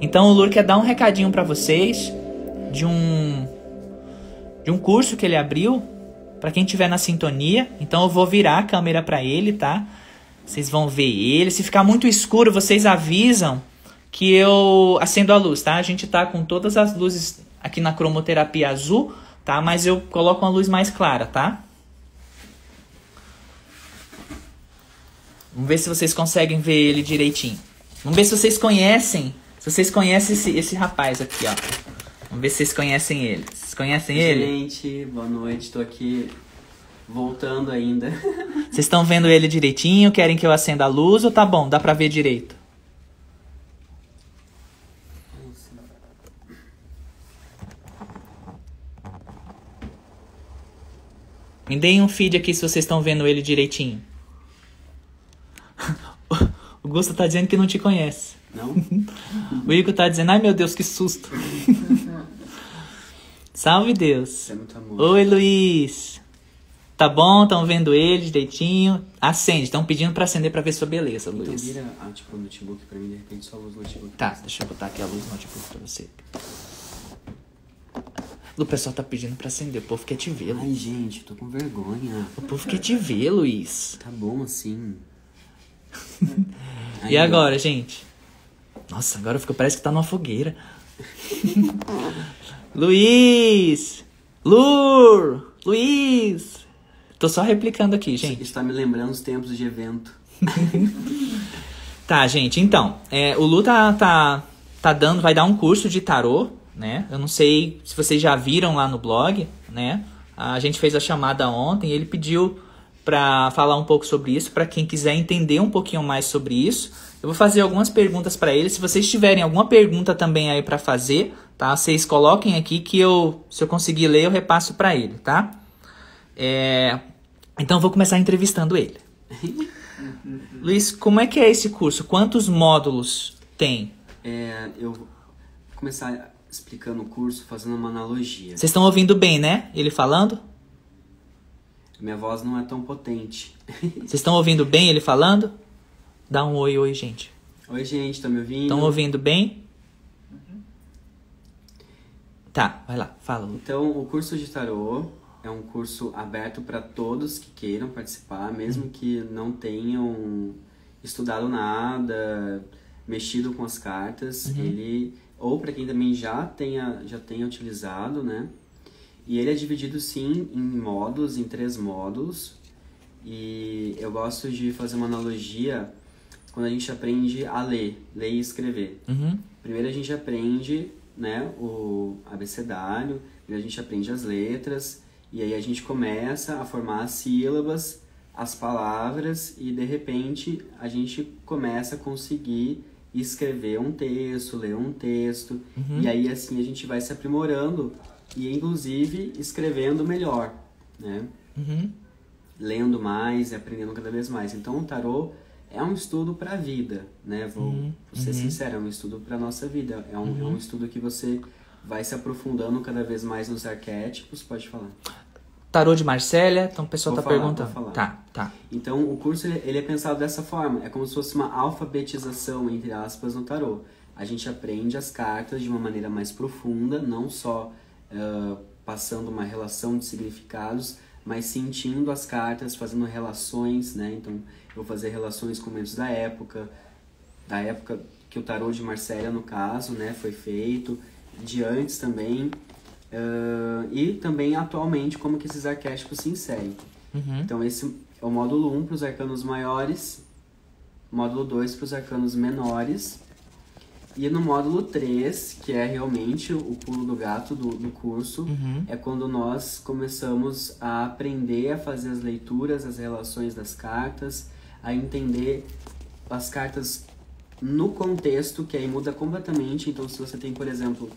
Então o Lur quer dar um recadinho para vocês de um de um curso que ele abriu para quem tiver na sintonia. Então eu vou virar a câmera para ele, tá? Vocês vão ver ele. Se ficar muito escuro, vocês avisam que eu acendo a luz, tá? A gente tá com todas as luzes aqui na cromoterapia azul, tá? Mas eu coloco uma luz mais clara, tá? Vamos ver se vocês conseguem ver ele direitinho. Vamos ver se vocês conhecem. Se vocês conhecem esse, esse rapaz aqui, ó. Vamos ver se vocês conhecem ele. Vocês conhecem ele? Gente, boa noite. Tô aqui voltando ainda. Vocês estão vendo ele direitinho? Querem que eu acenda a luz ou tá bom? Dá pra ver direito? Me deem um feed aqui se vocês estão vendo ele direitinho. O Gusto tá dizendo que não te conhece. Não? O Igor tá dizendo, ai meu Deus, que susto. Salve Deus. É muito amor. Oi, Luiz. Tá bom? Estão vendo ele direitinho? Acende. Estão pedindo pra acender pra ver sua beleza, Então Luiz. vira ah, tipo, o notebook pra mim, de repente só luz notebook. Tá, deixa eu botar aqui a luz no notebook pra você. O pessoal tá pedindo pra acender. O povo quer te ver, Luiz. Ai, gente, tô com vergonha. O povo quer te ver, Luiz. Tá bom assim. E agora, gente? Nossa, agora fica, parece que tá numa fogueira. Luiz! Lur! Luiz! Tô só replicando aqui, Isso gente. está me lembrando os tempos de evento. Tá, gente, então, é, o Lu tá, tá, tá dando, vai dar um curso de tarô, né? Eu não sei se vocês já viram lá no blog, né? A gente fez a chamada ontem e ele pediu pra falar um pouco sobre isso, pra quem quiser entender um pouquinho mais sobre isso. Eu vou fazer algumas perguntas pra ele. Se vocês tiverem alguma pergunta também aí pra fazer, tá? Vocês coloquem aqui que eu, se eu conseguir ler, eu repasso pra ele, tá? É, então eu vou começar entrevistando ele. Luiz, como é que é esse curso? Quantos módulos tem? É, eu vou começar explicando o curso fazendo uma analogia. Vocês estão ouvindo bem, né? Ele falando? Minha voz não é tão potente. Vocês estão ouvindo bem ele falando? Dá um oi, oi, gente. Oi, gente, tá me ouvindo? Estão ouvindo bem? Tá, vai lá, fala. Então, o curso de tarô é um curso aberto para todos que queiram participar, mesmo que não tenham estudado nada, mexido com as cartas. Ele ou para quem também já tenha já tenha utilizado, né? E ele é dividido sim em módulos, em três módulos. E eu gosto de fazer uma analogia quando a gente aprende a ler, ler e escrever. Uhum. Primeiro a gente aprende né, o abecedário, a gente aprende as letras, e aí a gente começa a formar as sílabas, as palavras, e de repente a gente começa a conseguir escrever um texto, ler um texto, e aí assim a gente vai se aprimorando e inclusive escrevendo melhor, né? Uhum. lendo mais e aprendendo cada vez mais. Então o tarô é um estudo para a vida, né? Vou, Uhum, vou ser sincero, é um estudo para nossa vida. É um, é um estudo que você vai se aprofundando cada vez mais nos arquétipos. Pode falar. Tarô de Marcélia, então o pessoal Vou tá falar, perguntando. Tá, tá. Então o curso ele, ele é pensado dessa forma. É como se fosse uma alfabetização entre aspas no tarô. A gente aprende as cartas de uma maneira mais profunda, não só ah, passando uma relação de significados, mas sentindo as cartas, fazendo relações, né? Então, eu vou fazer relações com momentos da época, da época que o tarô de Marcélia, no caso, né, foi feito, de antes também, ah, e também atualmente como que esses arquétipos se inserem. Uhum. Então, esse é o módulo 1 para os arcanos maiores, módulo 2 para os arcanos menores, E no módulo 3, que é realmente o pulo do gato do, do curso, Uhum. é quando nós começamos a aprender a fazer as leituras, as relações das cartas, a entender as cartas no contexto, que aí muda completamente. Então, se você tem, por exemplo,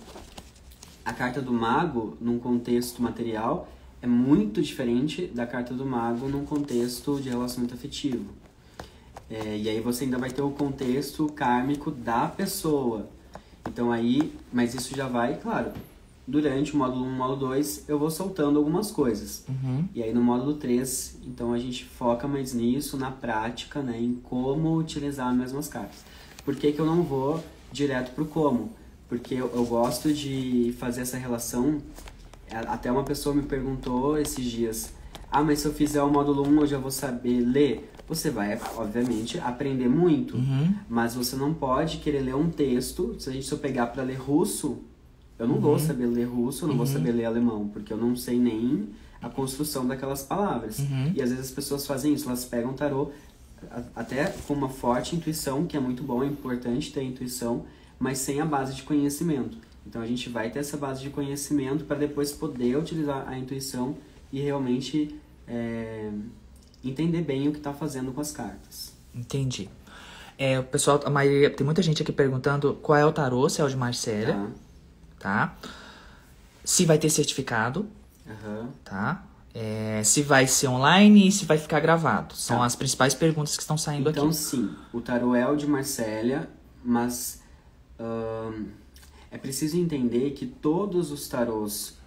a carta do mago num contexto material, é muito diferente da carta do mago num contexto de relacionamento afetivo. É, e aí você ainda vai ter o contexto kármico da pessoa. Então aí, mas isso já vai, claro, durante o módulo 1 e o módulo 2 eu vou soltando algumas coisas. Uhum. E aí no módulo 3, então a gente foca mais nisso, na prática, né, em como utilizar as mesmas cartas. Por que, que eu não vou direto pro como? Porque eu, eu gosto de fazer essa relação. A- Até uma pessoa me perguntou esses dias: Ah, mas se eu fizer o módulo 1 eu já vou saber ler? Você vai, obviamente, aprender muito, Uhum. mas você não pode querer ler um texto. Se a gente eu pegar para ler russo, eu não vou saber ler russo, eu não vou saber ler alemão, porque eu não sei nem a construção daquelas palavras. Uhum. E às vezes as pessoas fazem isso, elas pegam tarô até com uma forte intuição, que é muito bom, é importante ter intuição, mas sem a base de conhecimento. Então a gente vai ter essa base de conhecimento para depois poder utilizar a intuição e realmente é, entender bem o que está fazendo com as cartas. Entendi. É, o pessoal, a maioria, tem muita gente aqui perguntando qual é o tarô, se é o de Marcélia, Tá? tá? Se vai ter certificado, Aham. tá? É, se vai ser online e se vai ficar gravado. São Tá. as principais perguntas que estão saindo Então, aqui. sim, o tarô é o de Marsella, mas ahn, é preciso entender que todos os tarôs,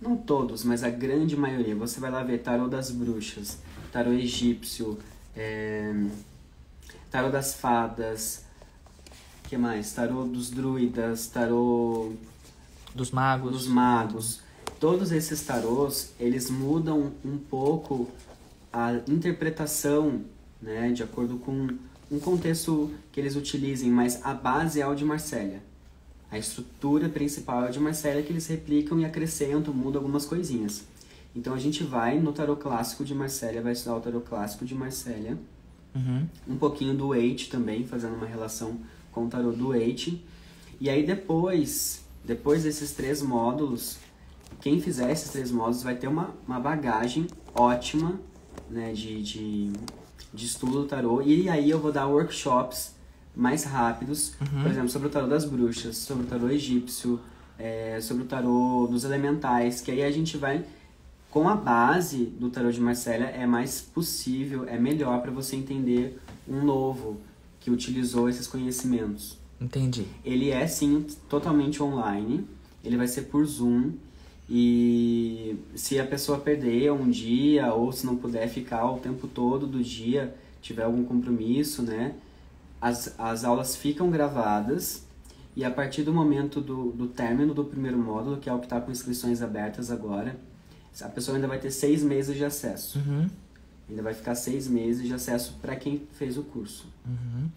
não todos, mas a grande maioria, você vai lá ver tarô das bruxas, tarô egípcio, é, tarô das fadas, que mais? Tarô dos druidas, tarô Dos magos. dos magos. Todos esses tarôs, eles mudam um pouco a interpretação, né, de acordo com um contexto que eles utilizem, mas a base é o de Marsella. A estrutura principal é o de Marsella que eles replicam e acrescentam, mudam algumas coisinhas. Então a gente vai no tarô clássico de Marsella, vai estudar o tarô clássico de Marsella, Uhum. um pouquinho do Eight também, fazendo uma relação com o tarô do Eight. E aí depois, depois desses três módulos, quem fizer esses três módulos vai ter uma, uma bagagem ótima né, de, de, de estudo do tarô. E aí eu vou dar workshops mais rápidos, por exemplo, sobre o tarô das bruxas, sobre o tarô egípcio, é, sobre o tarô dos elementais, que aí a gente vai com a base do tarô de Marcélia é mais possível, é melhor para você entender um novo que utilizou esses conhecimentos. Entendi. Ele é sim totalmente online, ele vai ser por Zoom e se a pessoa perder um dia ou se não puder ficar o tempo todo do dia, tiver algum compromisso, né? As, as aulas ficam gravadas e a partir do momento do, do término do primeiro módulo, que é o que está com inscrições abertas agora, a pessoa ainda vai ter seis meses de acesso. Uhum. Ainda vai ficar seis meses de acesso para quem fez o curso. Uhum.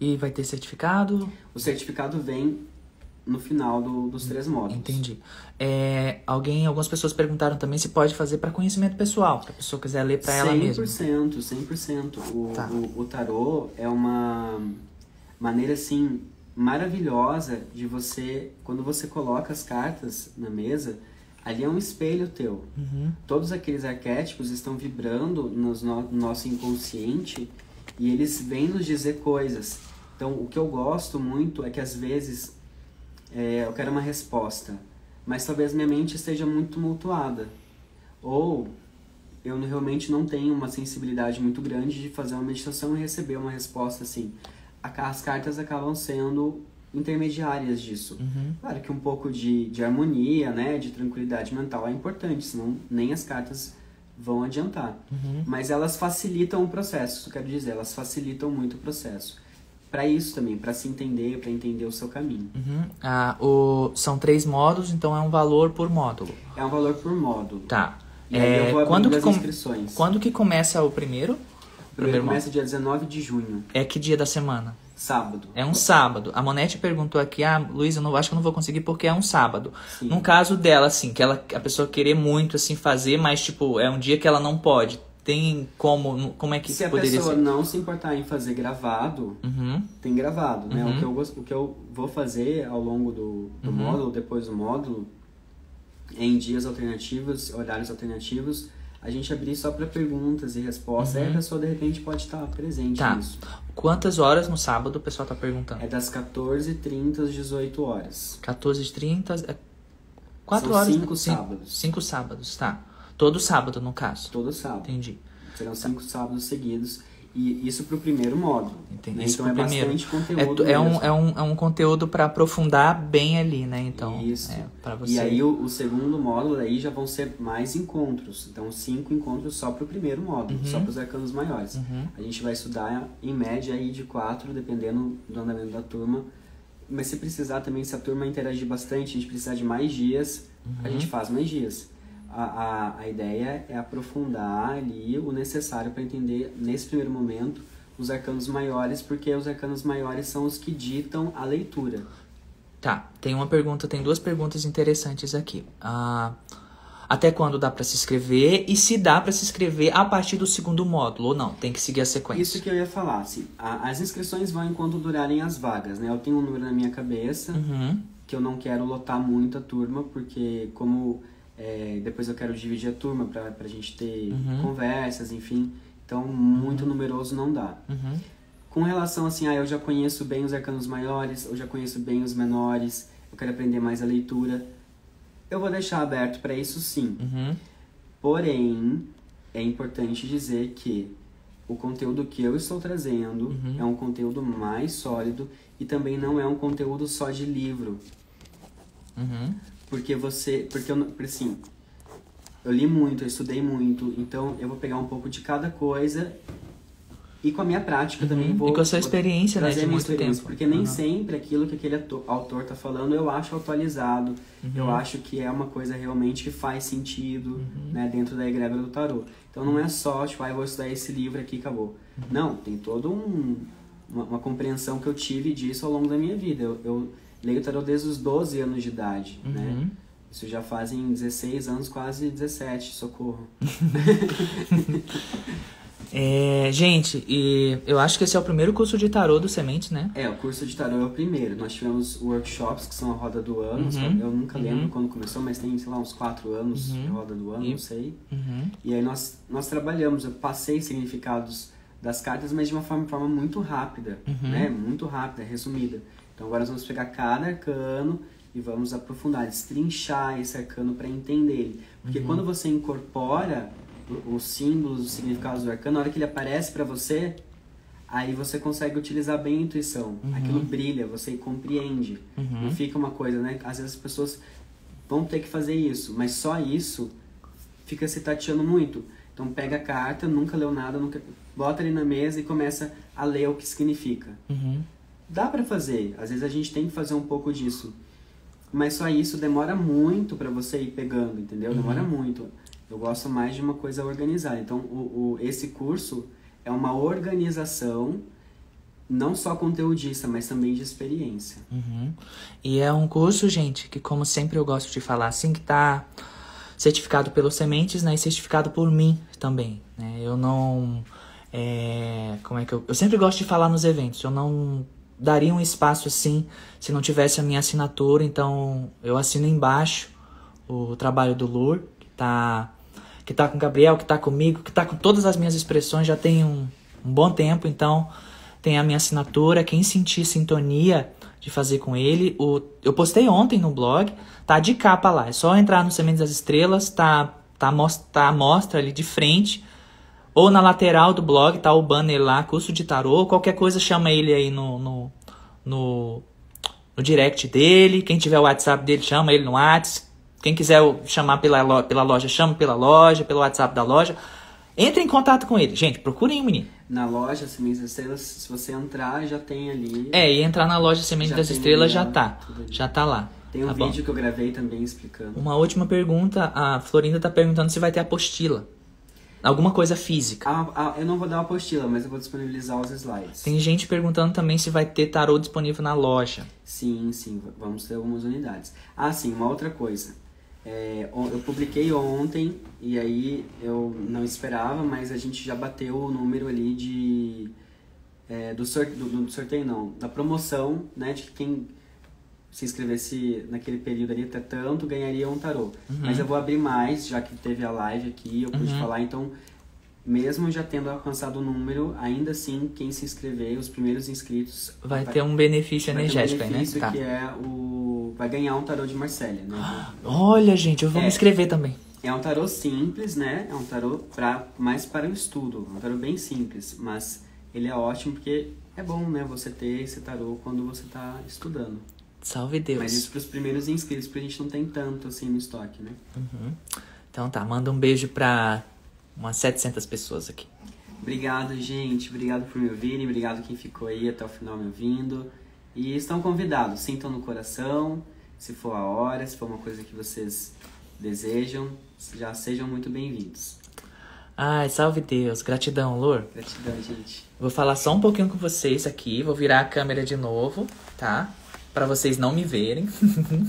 E vai ter certificado? O certificado vem no final do- dos três módulos. Entendi. É, alguém, algumas pessoas perguntaram também se pode fazer para conhecimento pessoal, se a pessoa quiser ler para ela mesma. 100%, 100%. O, Tá. o, o tarô é uma maneira, assim, maravilhosa de você... Quando você coloca as cartas na mesa, ali é um espelho teu. Uhum. Todos aqueles arquétipos estão vibrando no, no nosso inconsciente e eles vêm nos dizer coisas. Então, o que eu gosto muito é que às vezes é, eu quero uma resposta, mas talvez minha mente esteja muito tumultuada. Ou eu realmente não tenho uma sensibilidade muito grande de fazer uma meditação e receber uma resposta assim. As cartas acabam sendo intermediárias disso. Uhum. Claro que um pouco de, de harmonia, né, de tranquilidade mental é importante, senão nem as cartas vão adiantar. Uhum. Mas elas facilitam o processo, isso quero dizer, elas facilitam muito o processo. Para isso também, para se entender, para entender o seu caminho. Uhum. Ah, o, são três módulos, então é um valor por módulo. É um valor por módulo. Tá. E É, eu vou quando, que as com- inscrições. quando que começa o primeiro? O primeiro começa dia 19 de junho, É que dia da semana? Sábado. É um sábado. A Monete perguntou aqui, ah, Luiz, eu não acho que eu não vou conseguir porque é um sábado. Sim. No caso dela, assim, que ela, a pessoa querer muito, assim, fazer, mas, tipo, é um dia que ela não pode. tem como. Como é que Se a poderia pessoa ser? não se importar em fazer gravado, Uhum. tem gravado, né? Uhum. O, que eu, gos- o que eu vou fazer ao longo do, do Uhum. módulo, depois do módulo, em dias alternativos, horários alternativos, a gente abrir só para perguntas e respostas. Aí a pessoa, de repente, pode estar presente Uhum. Tá. nisso. Quantas horas no sábado o pessoal tá perguntando? É das 14h30 às 18 horas. 14h30. É 4 São horas. cinco né? Sábados. Cinco sábados, tá. Todo sábado, no caso. Todo sábado. Entendi. Serão cinco sábados seguidos. E isso pro primeiro módulo. Entendi. né? Isso Então é primeiro. bastante É, conteúdo. tu- é, um, é, um, é um conteúdo pra aprofundar bem ali, né? Então. Isso. É, você. E aí o, o segundo módulo aí já vão ser mais encontros. Então cinco encontros só pro primeiro módulo, só pros arcanos maiores. Uhum. A gente vai estudar em média aí de quatro, dependendo do andamento da turma. Mas se precisar também, se a turma interagir bastante, a gente precisar de mais dias, a gente faz mais dias. A, a, a ideia é aprofundar ali o necessário para entender, nesse primeiro momento, os arcanos maiores, porque os arcanos maiores são os que ditam a leitura. Tá, tem uma pergunta, tem duas perguntas interessantes aqui. Ah, até quando dá pra se inscrever e se dá pra se inscrever a partir do segundo módulo ou não? Tem que seguir a sequência. Isso que eu ia falar, assim, a- as inscrições vão enquanto durarem as vagas, né? Eu tenho um número na minha cabeça, Uhum. que eu não quero lotar muito a turma, porque como é, depois eu quero dividir a turma pra, pra gente ter Uhum. conversas, enfim. Então, muito numeroso não dá. Uhum. Com relação assim, ah, eu já conheço bem os arcanos maiores, eu já conheço bem os menores, eu quero aprender mais a leitura, eu vou deixar aberto para isso sim. Uhum. Porém, é importante dizer que o conteúdo que eu estou trazendo Uhum. é um conteúdo mais sólido e também não é um conteúdo só de livro. Uhum. Porque você. Porque eu porque, assim. Eu li muito, eu estudei muito, então eu vou pegar um pouco de cada coisa e com a minha prática também vou. Uhum. E com a sua experiência, né, de muito tempo. Porque nem Uhum. sempre aquilo que aquele autor tá falando eu acho atualizado, Uhum. eu acho que é uma coisa realmente que faz sentido Uhum. né, dentro da egrégora do tarô. Então não é só, tipo, ah, eu vou estudar esse livro aqui acabou. Uhum. Não, tem toda um, uma, uma compreensão que eu tive disso ao longo da minha vida. Eu, eu leio tarô desde os 12 anos de idade, né? Uhum. Isso já fazem 16 anos, quase 17, socorro. É, gente, e eu acho que esse é o primeiro curso de tarô do Sementes, né? É, o curso de tarô é o primeiro. Nós tivemos workshops, que são a roda do ano. Uhum. Eu nunca lembro Uhum. quando começou, mas tem, sei lá, uns 4 anos Uhum. de roda do ano, E- não sei. Uhum. E aí nós, nós trabalhamos, eu passei significados das cartas, mas de uma forma, forma muito rápida, Uhum. né? Muito rápida, resumida. Então agora nós vamos pegar cada arcano e vamos aprofundar, destrinchar esse arcano para entender ele. Porque quando você incorpora os símbolos, os significados do arcano, na hora que ele aparece para você, aí você consegue utilizar bem a intuição. Aquilo brilha, você compreende. Uhum. Não fica uma coisa, né? Às vezes as pessoas vão ter que fazer isso, mas só isso fica se tateando muito. Então pega a carta, nunca leu nada, nunca bota ali na mesa e começa a ler o que significa. Uhum. Dá pra fazer, às vezes a gente tem que fazer um pouco disso. Mas só isso demora muito pra você ir pegando, entendeu? Demora muito. Eu gosto mais de uma coisa organizada. Então, o, o, esse curso é uma organização, não só conteudista, mas também de experiência. Uhum. E é um curso, gente, que como sempre eu gosto de falar, assim, que tá certificado pelos sementes, né? E certificado por mim também, né? Eu não... é, como é que eu... Eu sempre gosto de falar nos eventos, eu não daria um espaço assim se não tivesse a minha assinatura, então eu assino embaixo o trabalho do Lur, que tá, que tá com o Gabriel, que tá comigo, que tá com todas as minhas expressões, já tem um, um bom tempo, então tem a minha assinatura, quem sentir sintonia de fazer com ele, o, eu postei ontem no blog, tá de capa lá, é só entrar no Sementes das Estrelas, tá, tá, mos- tá a mostra ali de frente, ou na lateral do blog tá o banner lá, curso de tarô, qualquer coisa chama ele aí no, no, no, no direct dele, quem tiver o WhatsApp dele chama ele no WhatsApp, quem quiser chamar pela, lo- pela loja, chama pela loja, pelo WhatsApp da loja, entre em contato com ele, gente, procurem o menino. Na loja Sementes das Estrelas, se você entrar, já tem ali. É, e entrar na loja Semente Já das Estrelas já tá. Já tá lá. Tem um tá bom? vídeo que eu gravei também explicando. Uma última pergunta. A Florinda tá perguntando se vai ter apostila. Alguma coisa física. Ah, ah, eu não vou dar uma apostila, mas eu vou disponibilizar os slides. Tem gente perguntando também se vai ter tarô disponível na loja. Sim, sim, vamos ter algumas unidades. Ah, sim, uma outra coisa. É, eu publiquei ontem e aí eu não esperava, mas a gente já bateu o número ali de é, do, sorte, do, do, sorteio não, da promoção, né, de quem se inscrevesse naquele período ali até tanto ganharia um tarô. Uhum. Mas eu vou abrir mais, já que teve a live aqui, eu pude uhum. falar, então mesmo já tendo alcançado o número, ainda assim, quem se inscrever, os primeiros inscritos... Vai, vai ter um benefício energético um benefício aí, né? Tá. que é o... Vai ganhar um tarô de Marcélia, né? Olha, gente, eu vou é, me inscrever também. É um tarô simples, né? É um tarô pra, mais para o estudo. Um tarô bem simples, mas ele é ótimo porque é bom, né? Você ter esse tarô quando você tá estudando. Salve Deus. Mas isso pros primeiros inscritos, porque a gente não tem tanto assim no estoque, né? Uhum. Então tá, manda um beijo pra umas 700 pessoas aqui. Obrigado, gente. Obrigado por me ouvirem. Obrigado quem ficou aí até o final me ouvindo. E estão convidados. Sintam no coração. Se for a hora, se for uma coisa que vocês desejam, já sejam muito bem-vindos. Ai, salve Deus. Gratidão, Lor. Gratidão, gente. Vou falar só um pouquinho com vocês aqui. Vou virar a câmera de novo, tá? Para vocês não me verem.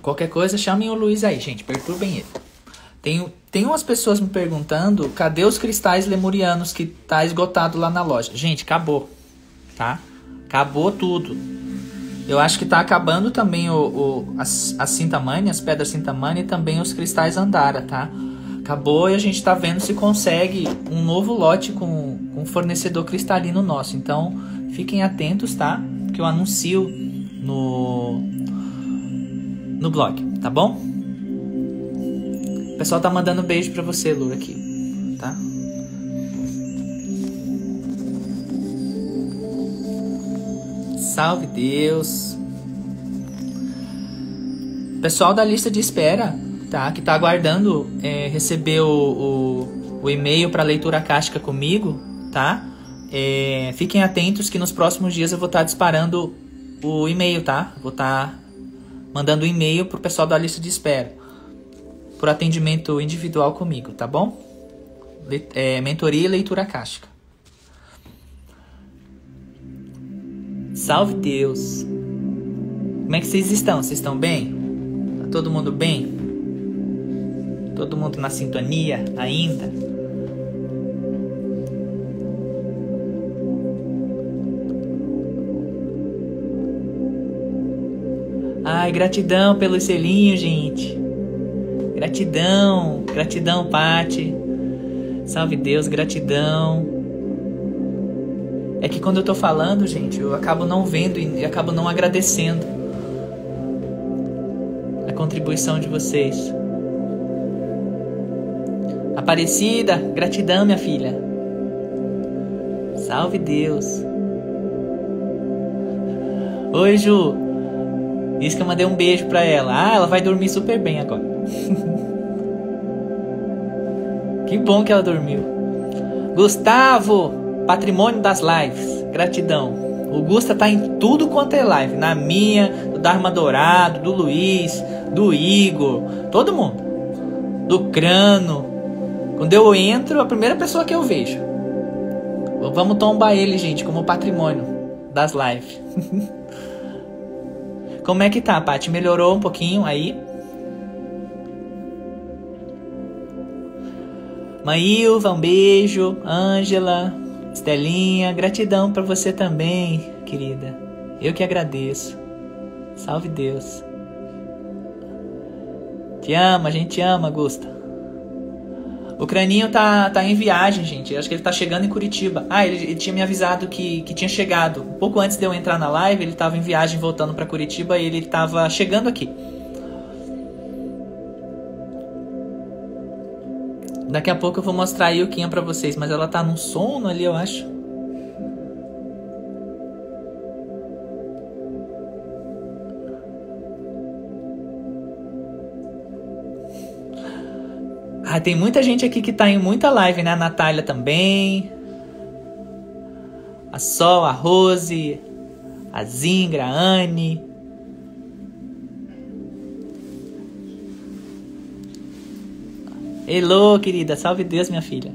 Qualquer coisa, chamem o Luiz aí, gente. Perturbem ele. Tem, tem umas pessoas me perguntando cadê os cristais lemurianos que tá esgotado lá na loja. Gente, acabou. Tá? Acabou tudo. Eu acho que tá acabando também o, o, as, as as pedras Sintamani e também os cristais Andara, tá? Acabou e a gente tá vendo se consegue um novo lote com, com fornecedor cristalino nosso. Então, fiquem atentos, tá? Que eu anuncio no, no blog, tá bom? O pessoal tá mandando um beijo pra você, Lura, aqui, tá? Salve Deus. Pessoal da lista de espera, tá? Que tá aguardando é, receber o, o, o e-mail para leitura cástica comigo, tá? É, fiquem atentos que nos próximos dias eu vou estar tá disparando o e-mail, tá? Vou estar tá mandando e-mail pro pessoal da lista de espera. Por atendimento individual comigo, tá bom? Le é, mentoria e leitura cástica. Salve Deus! Como é que vocês estão? Vocês estão bem? Tá todo mundo bem? Todo mundo na sintonia ainda? Ai, gratidão pelo selinho, gente. Gratidão, gratidão, Pati. Salve Deus, gratidão. É que quando eu tô falando, gente, eu acabo não vendo e acabo não agradecendo a contribuição de vocês. Aparecida, gratidão, minha filha. Salve Deus. Oi, Ju. Diz que eu mandei um beijo pra ela. Ah, ela vai dormir super bem agora. que bom que ela dormiu. Gustavo, patrimônio das lives. Gratidão. O Gusta tá em tudo quanto é live. Na minha, do Dharma Dourado, do Luiz, do Igor, todo mundo. Do Crano. Quando eu entro, a primeira pessoa que eu vejo. Vamos tombar ele, gente, como patrimônio das lives. Como é que tá, Paty? Melhorou um pouquinho aí? Maílva, um beijo. Ângela, Estelinha, gratidão para você também, querida. Eu que agradeço. Salve Deus. Te ama, a gente te ama, Gusta. O Craninho tá, tá em viagem, gente. acho que ele tá chegando em Curitiba. Ah, ele, ele, tinha me avisado que, que tinha chegado. Um pouco antes de eu entrar na live, ele tava em viagem voltando para Curitiba e ele tava chegando aqui. Daqui a pouco eu vou mostrar a Yukinha pra vocês, mas ela tá num sono ali, eu acho. Ah, tem muita gente aqui que tá em muita live, né? A Natália também. A Sol, a Rose, a Zingra, a Anne. Hello, querida. Salve Deus, minha filha.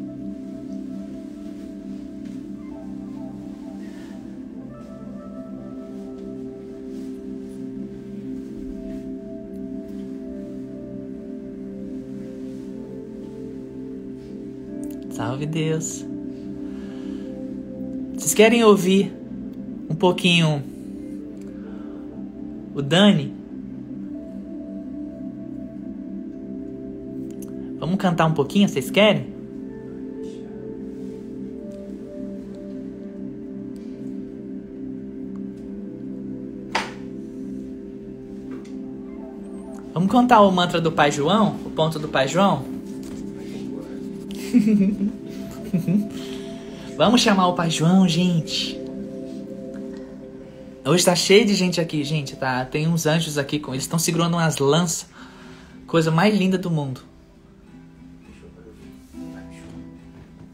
Salve Deus. Vocês querem ouvir um pouquinho o Dani? Vamos cantar um pouquinho, vocês querem? Vamos contar o mantra do Pai João? O ponto do Pai João? Vamos chamar o Pai João, gente. Hoje tá cheio de gente aqui, gente. Tá? Tem uns anjos aqui com eles estão segurando umas lanças. Coisa mais linda do mundo.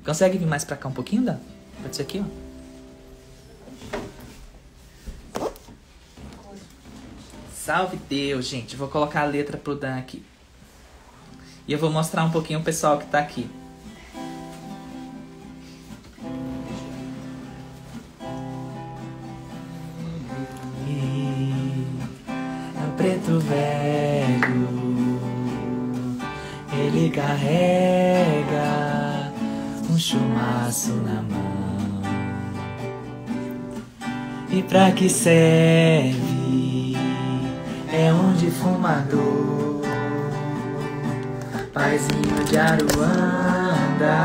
Consegue vir mais pra cá um pouquinho, Dan? Pode ser aqui, ó. Salve Deus, gente. Vou colocar a letra pro Dan aqui. E eu vou mostrar um pouquinho o pessoal que tá aqui. Pra que serve? É um defumador, paizinho de Aruanda,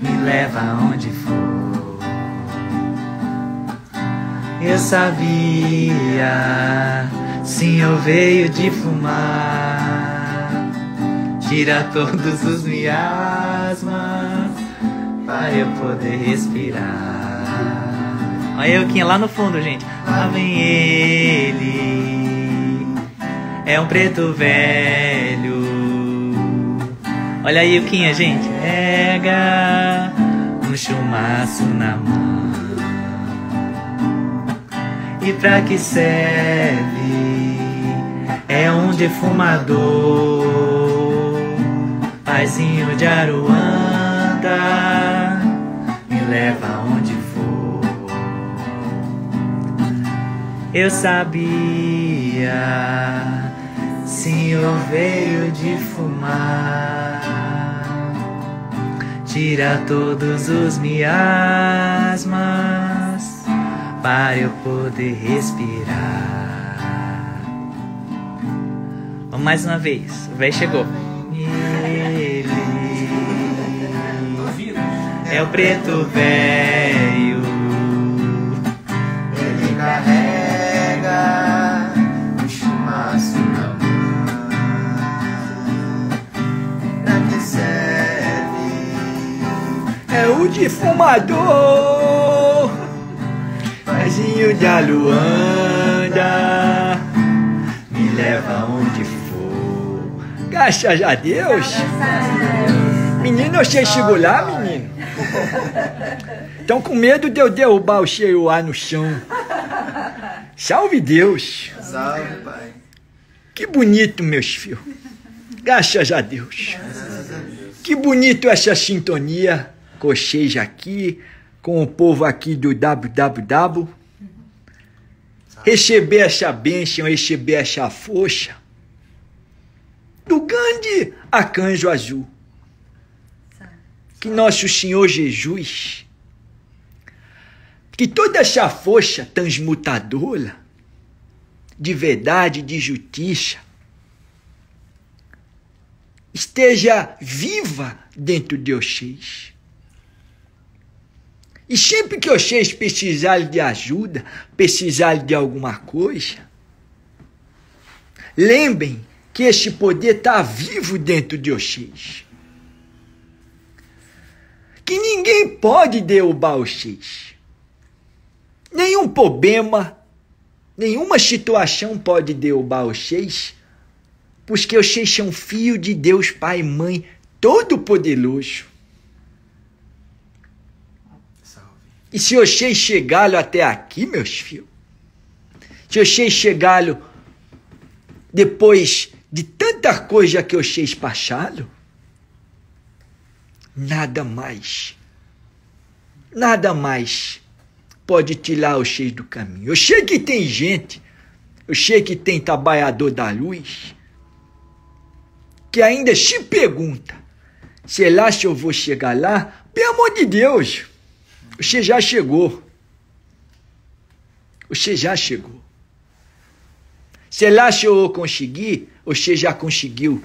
me leva aonde for. Eu sabia, sim, eu veio de fumar. Tira todos os miasmas para eu poder respirar. Olha eu que lá no fundo, gente. Lá vem ele. É um preto velho. Olha aí o Quinha, gente. Pega um chumaço na mão. E pra que serve? É um defumador, paizinho de Aruanda, me leva aonde Eu sabia, senhor veio de fumar, tira todos os miasmas para eu poder respirar. Vamos mais uma vez. O velho chegou. Ele é o preto velho. É o defumador, paizinho de Aluanda, me leva onde for. Graças a Deus. Menino, você chegou lá, menino? Estão com medo de eu derrubar o Cheiroá no chão. Salve Deus. Salve, Pai. Que bonito, meus filhos. Graças a Deus. Que bonito essa sintonia vocês aqui, com o povo aqui do WWW. Receber essa bênção, receber essa força do grande arcanjo azul. Que nosso Senhor Jesus, que toda essa força transmutadora de verdade, de justiça, esteja viva dentro de vocês. E sempre que vocês precisarem de ajuda, precisarem de alguma coisa, lembrem que este poder está vivo dentro de vocês. Que ninguém pode derrubar vocês. Nenhum problema, nenhuma situação pode derrubar vocês, porque vocês são filhos de Deus Pai e Mãe Todo-Poderoso. Salve. E se vocês chegaram até aqui, meus filhos, se vocês chegaram depois de tanta coisa que vocês passaram, nada mais, nada mais pode tirar vocês do caminho. Sei que tem gente, sei que tem trabalhador da luz, que ainda se pergunta Sei lá se eu vou chegar lá. Pelo amor de Deus, você já chegou. Você já chegou. Sei lá se eu conseguir, você já conseguiu.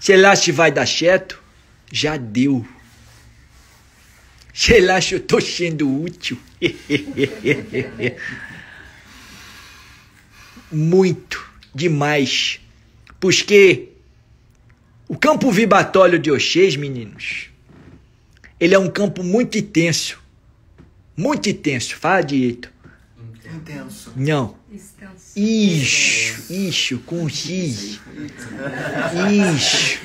Sei lá se vai dar certo, já deu. Sei lá se eu tô sendo útil. Muito, demais. Porque o campo vibratório de Oxês, meninos, ele é um campo muito intenso. Muito intenso. Fala direito. Intenso. Não. Extenso. Ixo, ixo, com X. Ixo.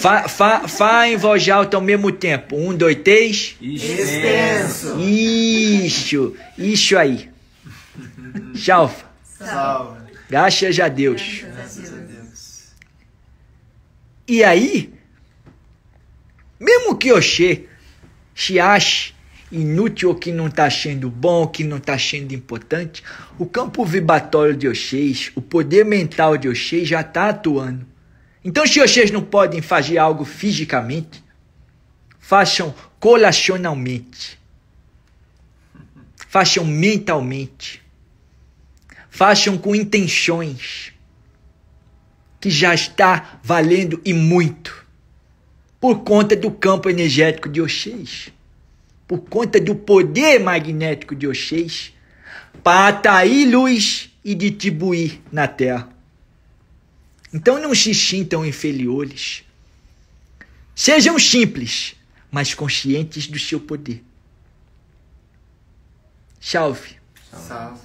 Fá, fá, fá em voz alta ao mesmo tempo. Um, dois, três. Extenso. Ixo, ixo aí. Chalfa. Salve. Graças a Deus. Graças a Deus. E aí, mesmo que Oxê se ache inútil ou que não está sendo bom, que não está sendo importante, o campo vibratório de Oxês, o poder mental de Oxês já está atuando. Então, se Oxês não podem fazer algo fisicamente, façam colacionalmente. Façam mentalmente. Façam com intenções que já está valendo e muito por conta do campo energético de Oxês, por conta do poder magnético de Oxês, para atrair luz e distribuir na Terra. Então não se sintam inferiores. Sejam simples, mas conscientes do seu poder. Salve. Salve.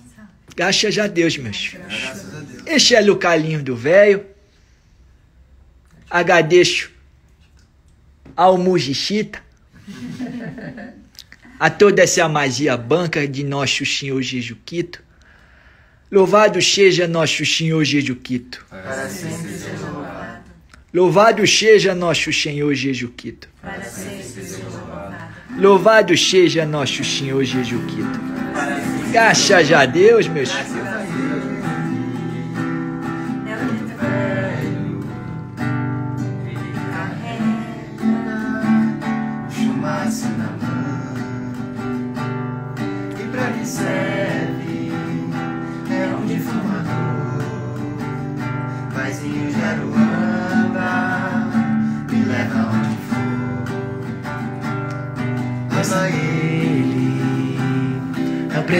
Graças a Deus, meus filhos. Graças a Deus. Este é o calinho do velho. Agradeço ao Mujixita, a toda essa magia banca de nosso Senhor Jesucristo. Louvado seja nosso Senhor Jesucristo. Para sempre seja louvado. Louvado seja nosso Senhor Jesucristo. Para sempre seja louvado. Louvado seja nosso Senhor Jesucristo. Graças a Deus, meus filhos.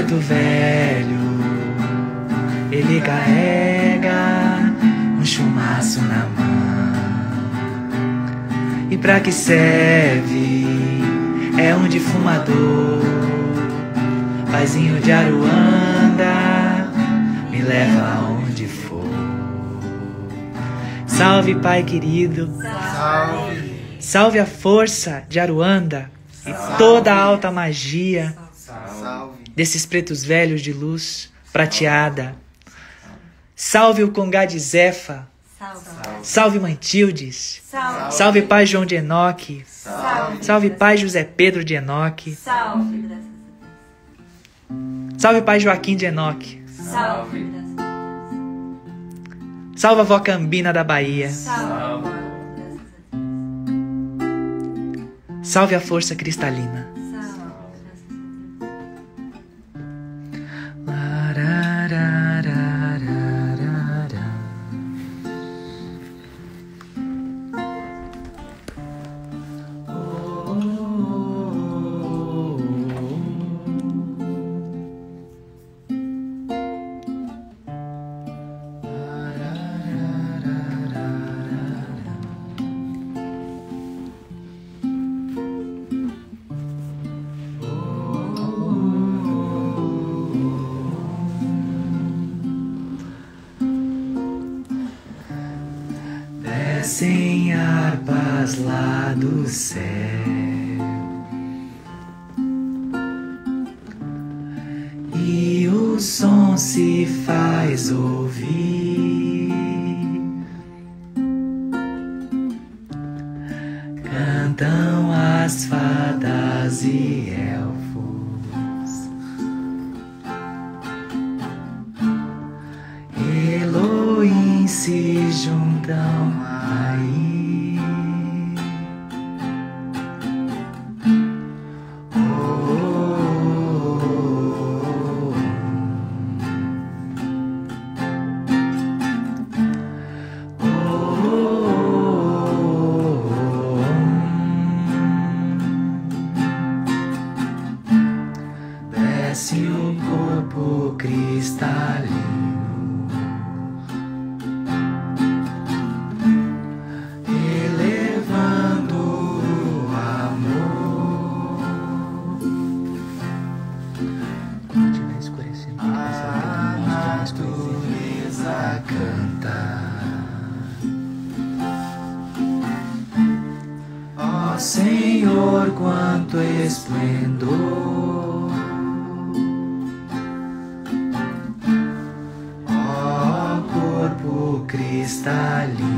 O preto velho, ele carrega um chumaço na mão. E pra que serve? É um difumador, paizinho de Aruanda, me leva aonde for. Salve, Pai querido, Salve. salve a força de Aruanda e toda a alta magia. Desses pretos velhos de luz prateada. Salve o Congá de Zefa. Salve. Salve Mãe Tildes. Salve. Salve Pai João de Enoque. Salve. Salve Pai José Pedro de Enoque. Salve, Salve Pai Joaquim de Enoque. Salve, Salve a Vó Cambina da Bahia. Salve, Salve a força cristalina. Cristalino.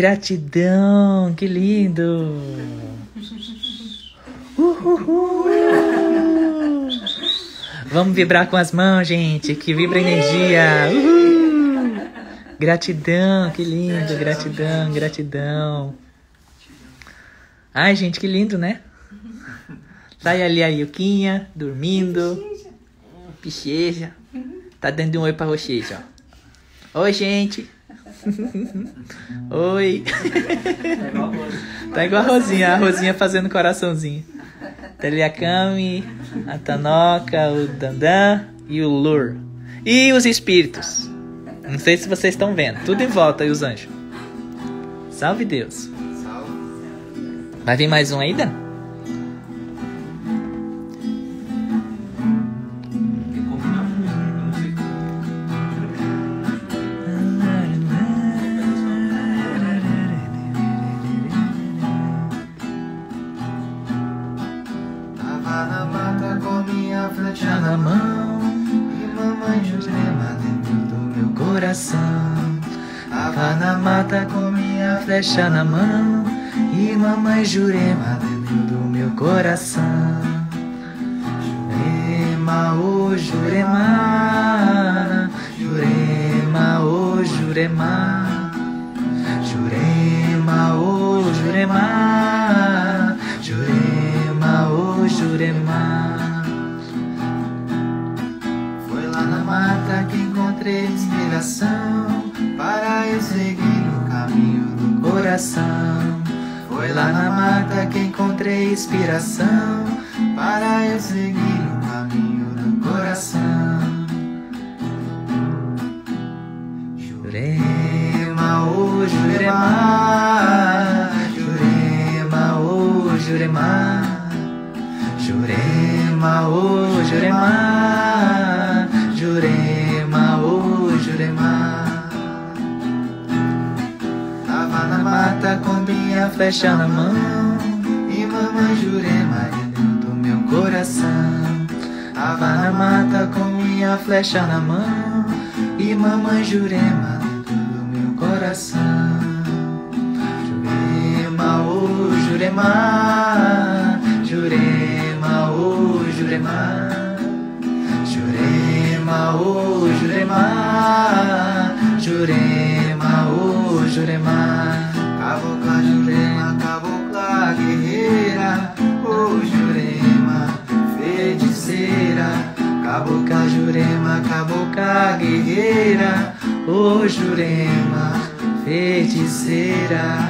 Gratidão, que lindo! Uhuhu. Vamos vibrar com as mãos, gente, que vibra energia. Uhul. Gratidão, que lindo, gratidão, gratidão. Ai, gente, que lindo, né? Tá ali a Yuquinha, dormindo. Picheja. Tá dando um oi pra Rocheja, ó. Oi, gente. Oi. Tá igual a Rosinha, a Rosinha fazendo coraçãozinho. Tá ali a Kami, a Tanoka, o Dandan e o Lur. E os espíritos. Não sei se vocês estão vendo. Tudo em volta aí os anjos. Salve Deus. Vai vir mais um aí, flecha na mão E mamãe Jurema dentro do meu coração. Jurema, ô Jurema inspiração para eu seguir o caminho do coração. Jurema, oh Jurema, Jurema, oh Jurema, Jurema, oh Jurema, Jurema, oh Jurema. Tava na mata com minha flecha na mão flecha na mão E mamãe Jurema feiticeira Jurema,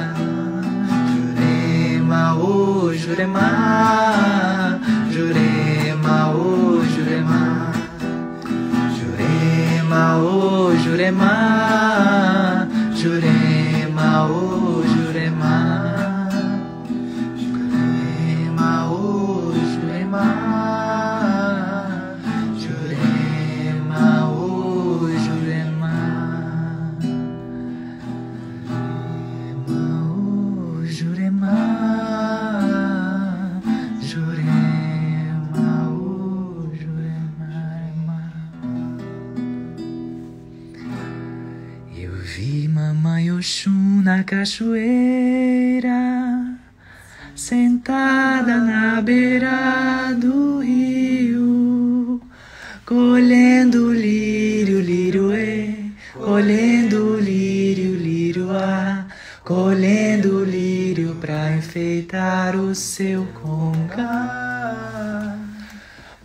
Oxum na cachoeira, sentada na beira do rio, colhendo lírio, lírio e, colhendo lírio, lírio a, colhendo lírio pra enfeitar o seu conga.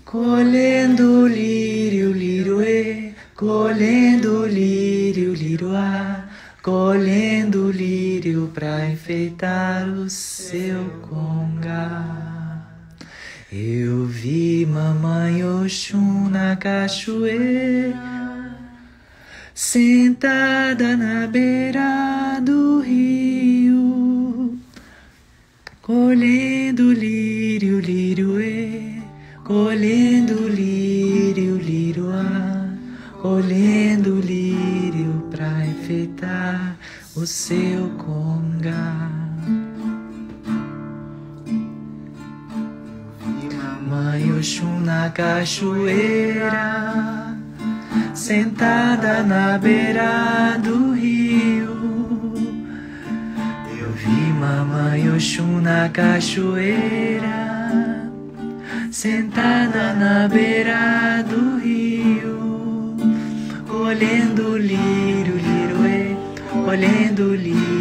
Colhendo lírio, lírio e, colhendo pra enfeitar o seu conga. Eu vi mamãe Oxum na cachoeira, sentada na beira do rio, colhendo lírio, lírio e, colhendo lírio, lírio a, colhendo lírio pra enfeitar o seu conga. Mãe Oxum na cachoeira, sentada na beira do rio. Eu vi mamãe Oxum na cachoeira, sentada na beira do rio, colhendo lírio, lírio e, colhendo lírio, lírio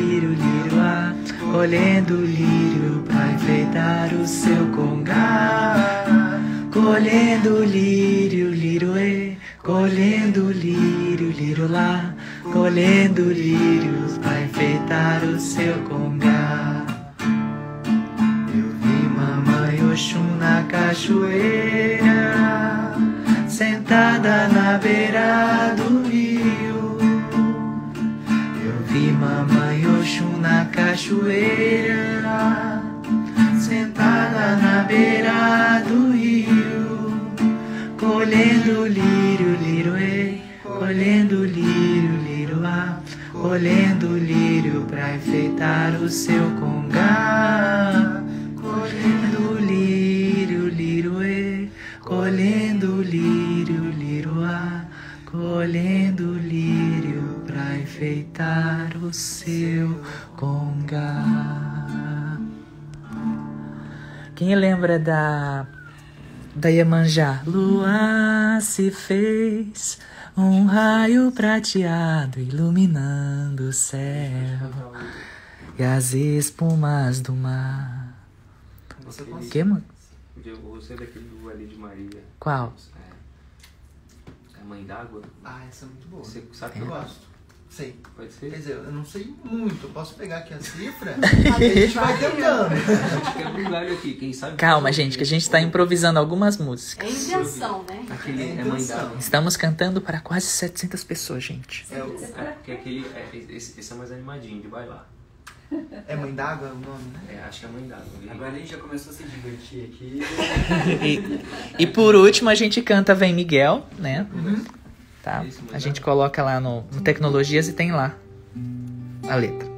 colhendo lírio pra enfeitar o seu congá, colhendo lírio, lírio e, colhendo lírio, lírio lá, colhendo lírios pra enfeitar o seu congá. Eu vi mamãe Oxum na cachoeira, sentada na beira do cachoeira, sentada na beira do rio, colhendo lírio, e, colhendo lírio, lírio a, colhendo lírio pra enfeitar o seu congá, colhendo lírio, e, colhendo lírio, lírio a, colhendo lírio enfeitar o seu congá. Quem lembra da da Iemanjá? Lua se fez um raio prateado iluminando o céu e as espumas do mar. Você Que, consegue. mano? Eu gostei daquele do Ali de Maria. Qual? É, a mãe d'água. Ah, essa é muito boa. Você sabe que É. eu gosto. Sei. Pode Quer ser? dizer, eu não sei muito. Eu posso pegar aqui a cifra a gente vai tentando. Acho que é um galho aqui, quem sabe. Calma, gente, que a gente tá improvisando algumas músicas. É intenção, né? Aquele É é mãe intenção. d'água. Estamos cantando para quase 700 pessoas, gente. É, o- É, porque aquele. É, esse, esse é mais animadinho, de bailar. é Mãe d'Água o nome, né? É, acho que é mãe d'água. Agora a gente já começou a se divertir aqui. E, e por último, a gente canta Vem Miguel, né? Uhum. Tá? A gente coloca lá no, no Tecnologias e tem lá a letra.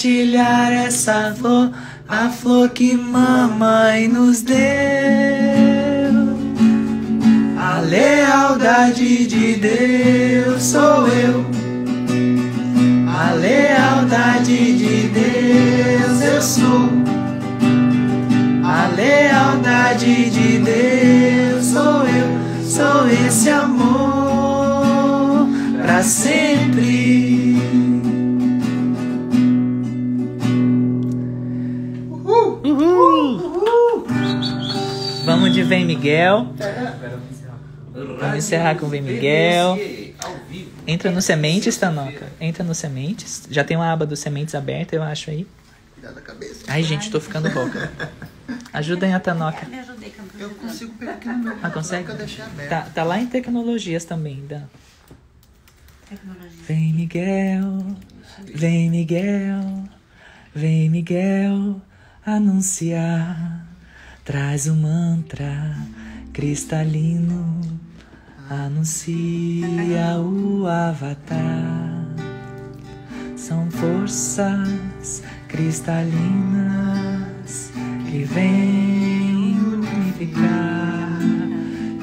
Compartilhar encerrar com Vem Miguel. Ao vivo. Entra no Sementes, Tanoca. Entra no Sementes. Já tem uma aba do Sementes aberta, eu acho aí. Cuidado da cabeça. Ai, gente, tô ficando rouca. Ajudem a Tanoca. Eu consigo pegar aqui no meu Ah, consegue? Tá, tá lá em tecnologias também, Dan. tecnologia. Vem Miguel, vem Miguel, vem Miguel anunciar. Traz o mantra cristalino, anuncia o avatar. São forças cristalinas que vêm unificar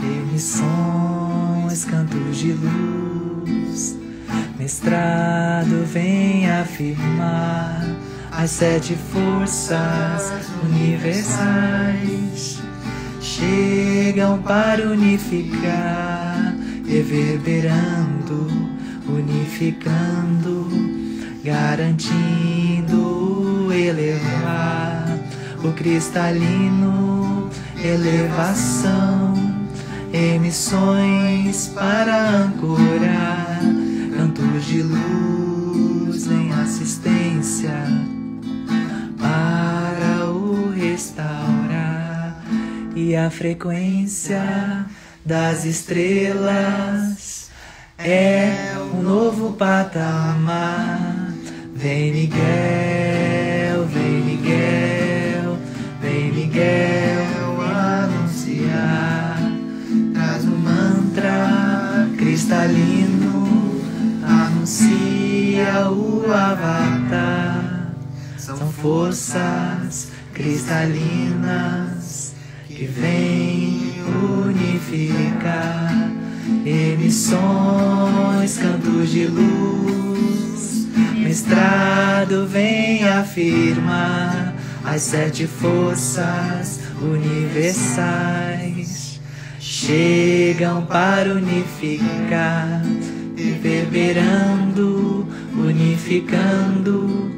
emissões, cantos de luz. Mestrado vem afirmar as sete forças universais chegam para unificar, reverberando, unificando, garantindo elevar o cristalino, elevação, emissões para ancorar, cantos de luz em assistência para o restaurar. E a frequência das estrelas é um novo patamar. Vem Miguel, vem Miguel, vem Miguel anunciar. Traz um mantra cristalino anuncia o avatar. São forças cristalinas que vêm unificar emissões, cantos de luz. Mestrado vem afirmar as sete forças universais chegam para unificar, reverberando, unificando,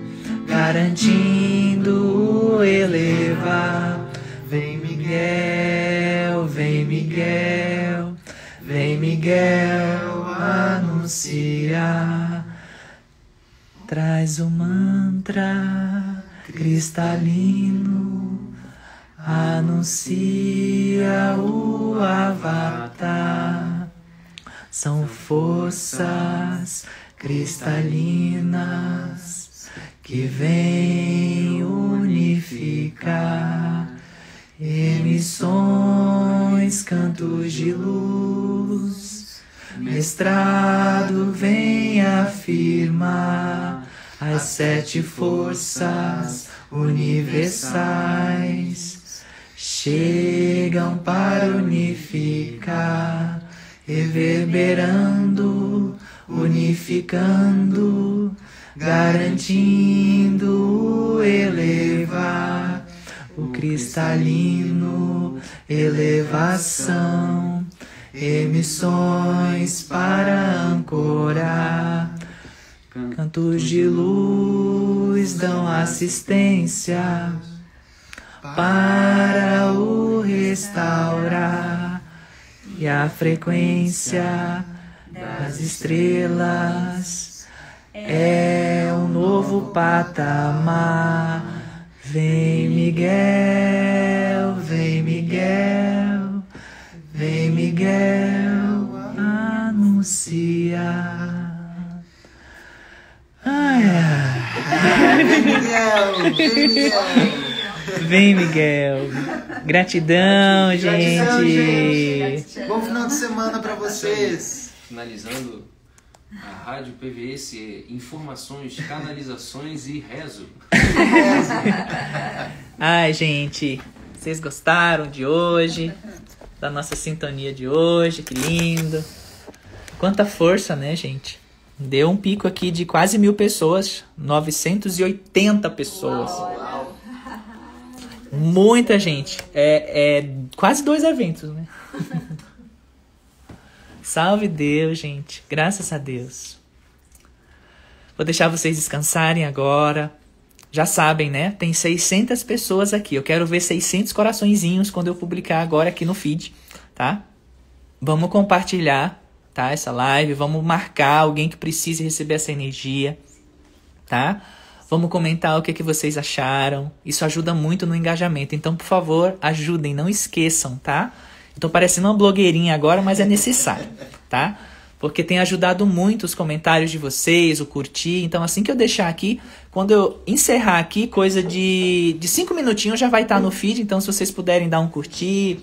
garantindo o elevar. Miguel, vem Miguel, vem Miguel anunciar. Traz o mantra cristalino, anuncia o avatar. São forças cristalinas que vêm unificar emissões, cantos de luz. Mestrado vem afirmar as sete forças universais chegam para unificar, reverberando, unificando, garantindo o elevar, o cristalino, elevação, emissões para ancorar. Cantos de luz dão assistência para o restaurar e a frequência das estrelas é um novo patamar. Vem Miguel, vem Miguel, vem Miguel anunciar. Ai, ai. Miguel, vem, Miguel. Vem, Miguel. Gratidão, Gratidão, gente. gente. Bom final de semana pra vocês. Finalizando a Rádio PVS, é informações, canalizações e rezo. Ai, gente. Vocês gostaram de hoje? Da nossa sintonia de hoje? Que lindo. Quanta força, né, gente? Deu um pico aqui de quase mil pessoas. 980 pessoas. Muita gente. É, é quase dois eventos, né? Salve Deus, gente. Graças a Deus. Vou deixar vocês descansarem agora. Já sabem, né? Tem 600 pessoas aqui. Eu quero ver 600 coraçõezinhos quando eu publicar agora aqui no feed, tá? Vamos compartilhar, tá? Essa live. Vamos marcar alguém que precise receber essa energia, tá? Vamos comentar o que, que vocês acharam. Isso ajuda muito no engajamento. Então, por favor, ajudem, não esqueçam, tá? Eu tô parecendo uma blogueirinha agora, mas é necessário, tá? Porque tem ajudado muito os comentários de vocês, o curtir. Então, assim que eu deixar aqui, quando eu encerrar aqui, coisa de, de cinco minutinhos já vai estar no feed. Então, se vocês puderem dar um curtir,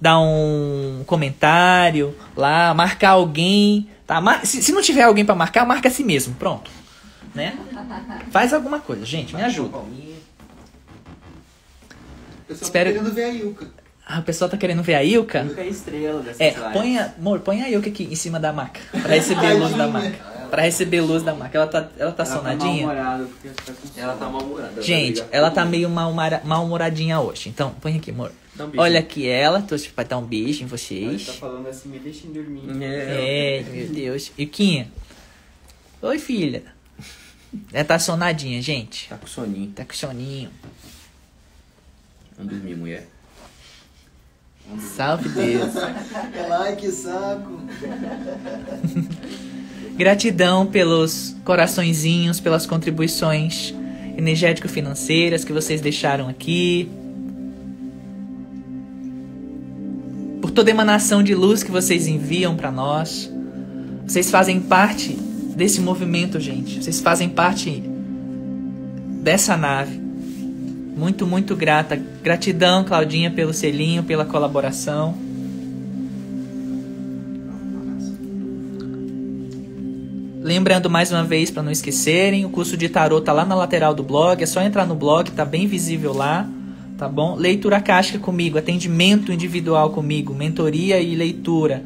dar um comentário lá, marcar alguém, tá? Se, se não tiver alguém pra marcar, marca a si mesmo, pronto. Né? Faz alguma coisa, gente, me ajuda. O pessoal Espero- tá querendo ver a Yuka. Ah, o pessoal tá querendo ver a Ilka? Nunca é estrela dessa É, lives. põe a, amor, põe a Ilka aqui em cima da maca. Pra receber a luz da maca. Pra receber luz da maca. Ela tá, ela tá Ela sonadinha? mal-humorada porque tá Ela tá mal-humorada. Gente, ela tá meio mal-humora- mal-humoradinha hoje. Então, põe aqui, amor. Um. Olha aqui ela, tô, vai dar um beijo em Ela tá vocês. falando assim, me deixem dormir. É, meu Deus. Ilquinha. Oi, filha. Ela tá sonadinha, gente. Tá com soninho. Tá com soninho. Vamos dormir, mulher. Salve Deus. Ai, que saco. Gratidão pelos coraçõezinhos, pelas contribuições energético-financeiras que vocês deixaram aqui. Por toda emanação de luz que vocês enviam para nós. Vocês fazem parte desse movimento, gente. Vocês fazem parte dessa nave. Muito, muito grata. Gratidão, Claudinha, pelo selinho, pela colaboração. Lembrando mais uma vez para não esquecerem, o curso de tarô tá lá na lateral do blog, é só entrar no blog, tá bem visível lá, tá bom? Leitura caixa comigo, atendimento individual comigo, mentoria e leitura.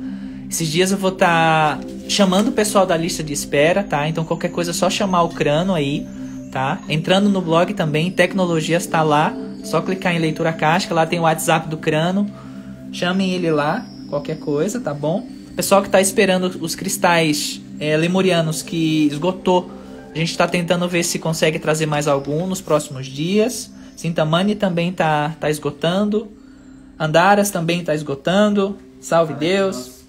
Esses dias eu vou estar tá chamando o pessoal da lista de espera, tá? Então qualquer coisa é só chamar o Crano aí, tá? Entrando no blog também, tecnologias tá lá, só clicar em leitura caixa, lá tem o WhatsApp do Crano. Chamem ele lá, qualquer coisa, tá bom? Pessoal que está esperando os cristais é, lemurianos que esgotou, a gente está tentando ver se consegue trazer mais algum nos próximos dias. Sintamani também está tá esgotando. Andaras também está esgotando. Salve Deus.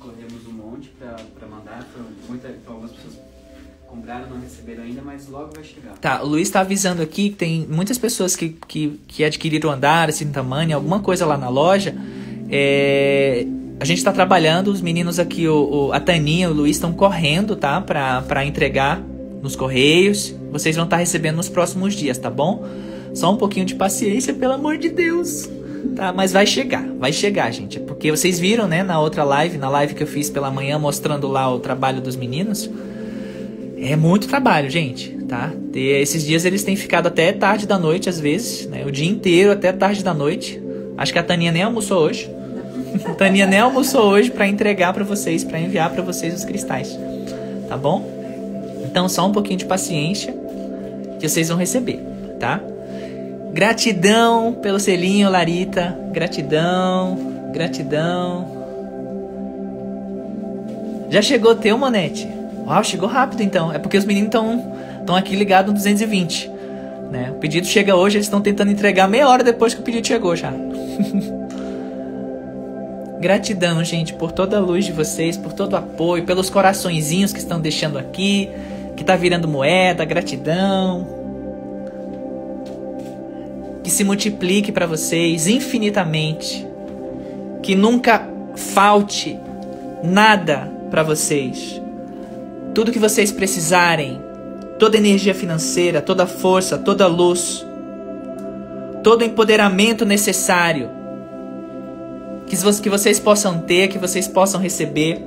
Não receberam ainda, mas logo vai chegar. Tá, o Luiz está avisando aqui que tem muitas pessoas que, que, que adquiriram Andaras, Sintamani, alguma coisa lá na loja. É, a gente está trabalhando, os meninos aqui, o, o, a Taninha e o Luiz estão correndo, tá? Pra, pra entregar nos correios. Vocês vão estar tá recebendo nos próximos dias, tá bom? Só um pouquinho de paciência, pelo amor de Deus. Tá, mas vai chegar, vai chegar, gente. Porque vocês viram, né, na outra live, na live que eu fiz pela manhã, mostrando lá o trabalho dos meninos. É muito trabalho, gente, tá? E esses dias eles têm ficado até tarde da noite, às vezes, né? O dia inteiro até tarde da noite. Acho que a Taninha nem almoçou hoje. Taninha nem almoçou hoje para entregar para vocês, para enviar para vocês os cristais. Tá bom? Então só um pouquinho de paciência que vocês vão receber, tá? Gratidão pelo selinho, Larita. Gratidão, gratidão. Já chegou teu, Monete? Uau, chegou rápido então. É porque os meninos estão aqui ligados no 220. Né? O pedido chega hoje, eles estão tentando entregar meia hora depois que o pedido chegou já. Gratidão, gente, por toda a luz de vocês, por todo o apoio, pelos coraçõezinhos que estão deixando aqui, que tá virando moeda, gratidão. Que se multiplique para vocês infinitamente. Que nunca falte nada para vocês. Tudo que vocês precisarem, toda energia financeira, toda força, toda luz, todo empoderamento necessário. Que vocês possam ter, que vocês possam receber,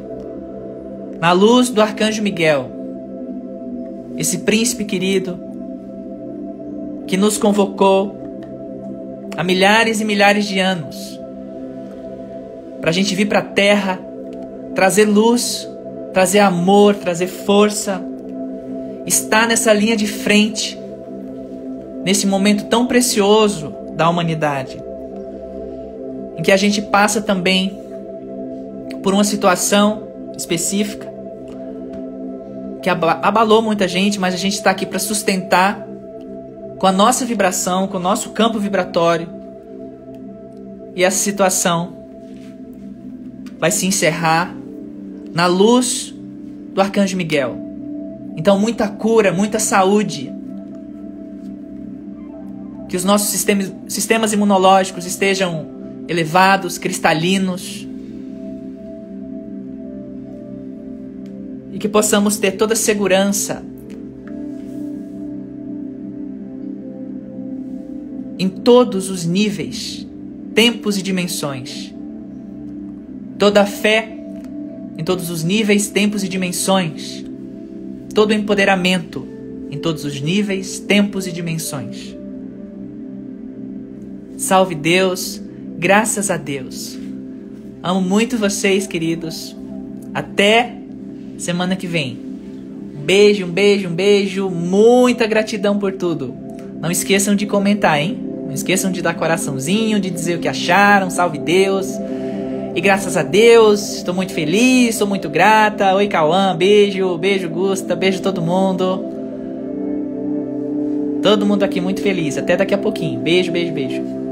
na luz do arcanjo Miguel, esse príncipe querido, que nos convocou há milhares e milhares de anos, para a gente vir para a terra, trazer luz, trazer amor, trazer força, estar nessa linha de frente, nesse momento tão precioso da humanidade. Em que a gente passa também por uma situação específica. Que abalou muita gente, mas a gente está aqui para sustentar com a nossa vibração, com o nosso campo vibratório. E essa situação vai se encerrar na luz do Arcanjo Miguel. Então, muita cura, muita saúde. Que os nossos sistemas, imunológicos estejam elevados, cristalinos. E que possamos ter toda segurança em todos os níveis, tempos e dimensões. Toda a fé em todos os níveis, tempos e dimensões. Todo o empoderamento em todos os níveis, tempos e dimensões. Salve Deus Graças a Deus. Amo muito vocês, queridos. Até semana que vem. Um beijo, um beijo, um beijo. Muita gratidão por tudo. Não esqueçam de comentar, hein? Não esqueçam de dar coraçãozinho, de dizer o que acharam. Salve Deus. E graças a Deus, estou muito feliz, estou muito grata. Oi, Cauã, beijo, beijo, Gusta, beijo todo mundo. Todo mundo aqui muito feliz. Até daqui a pouquinho. Beijo, beijo, beijo.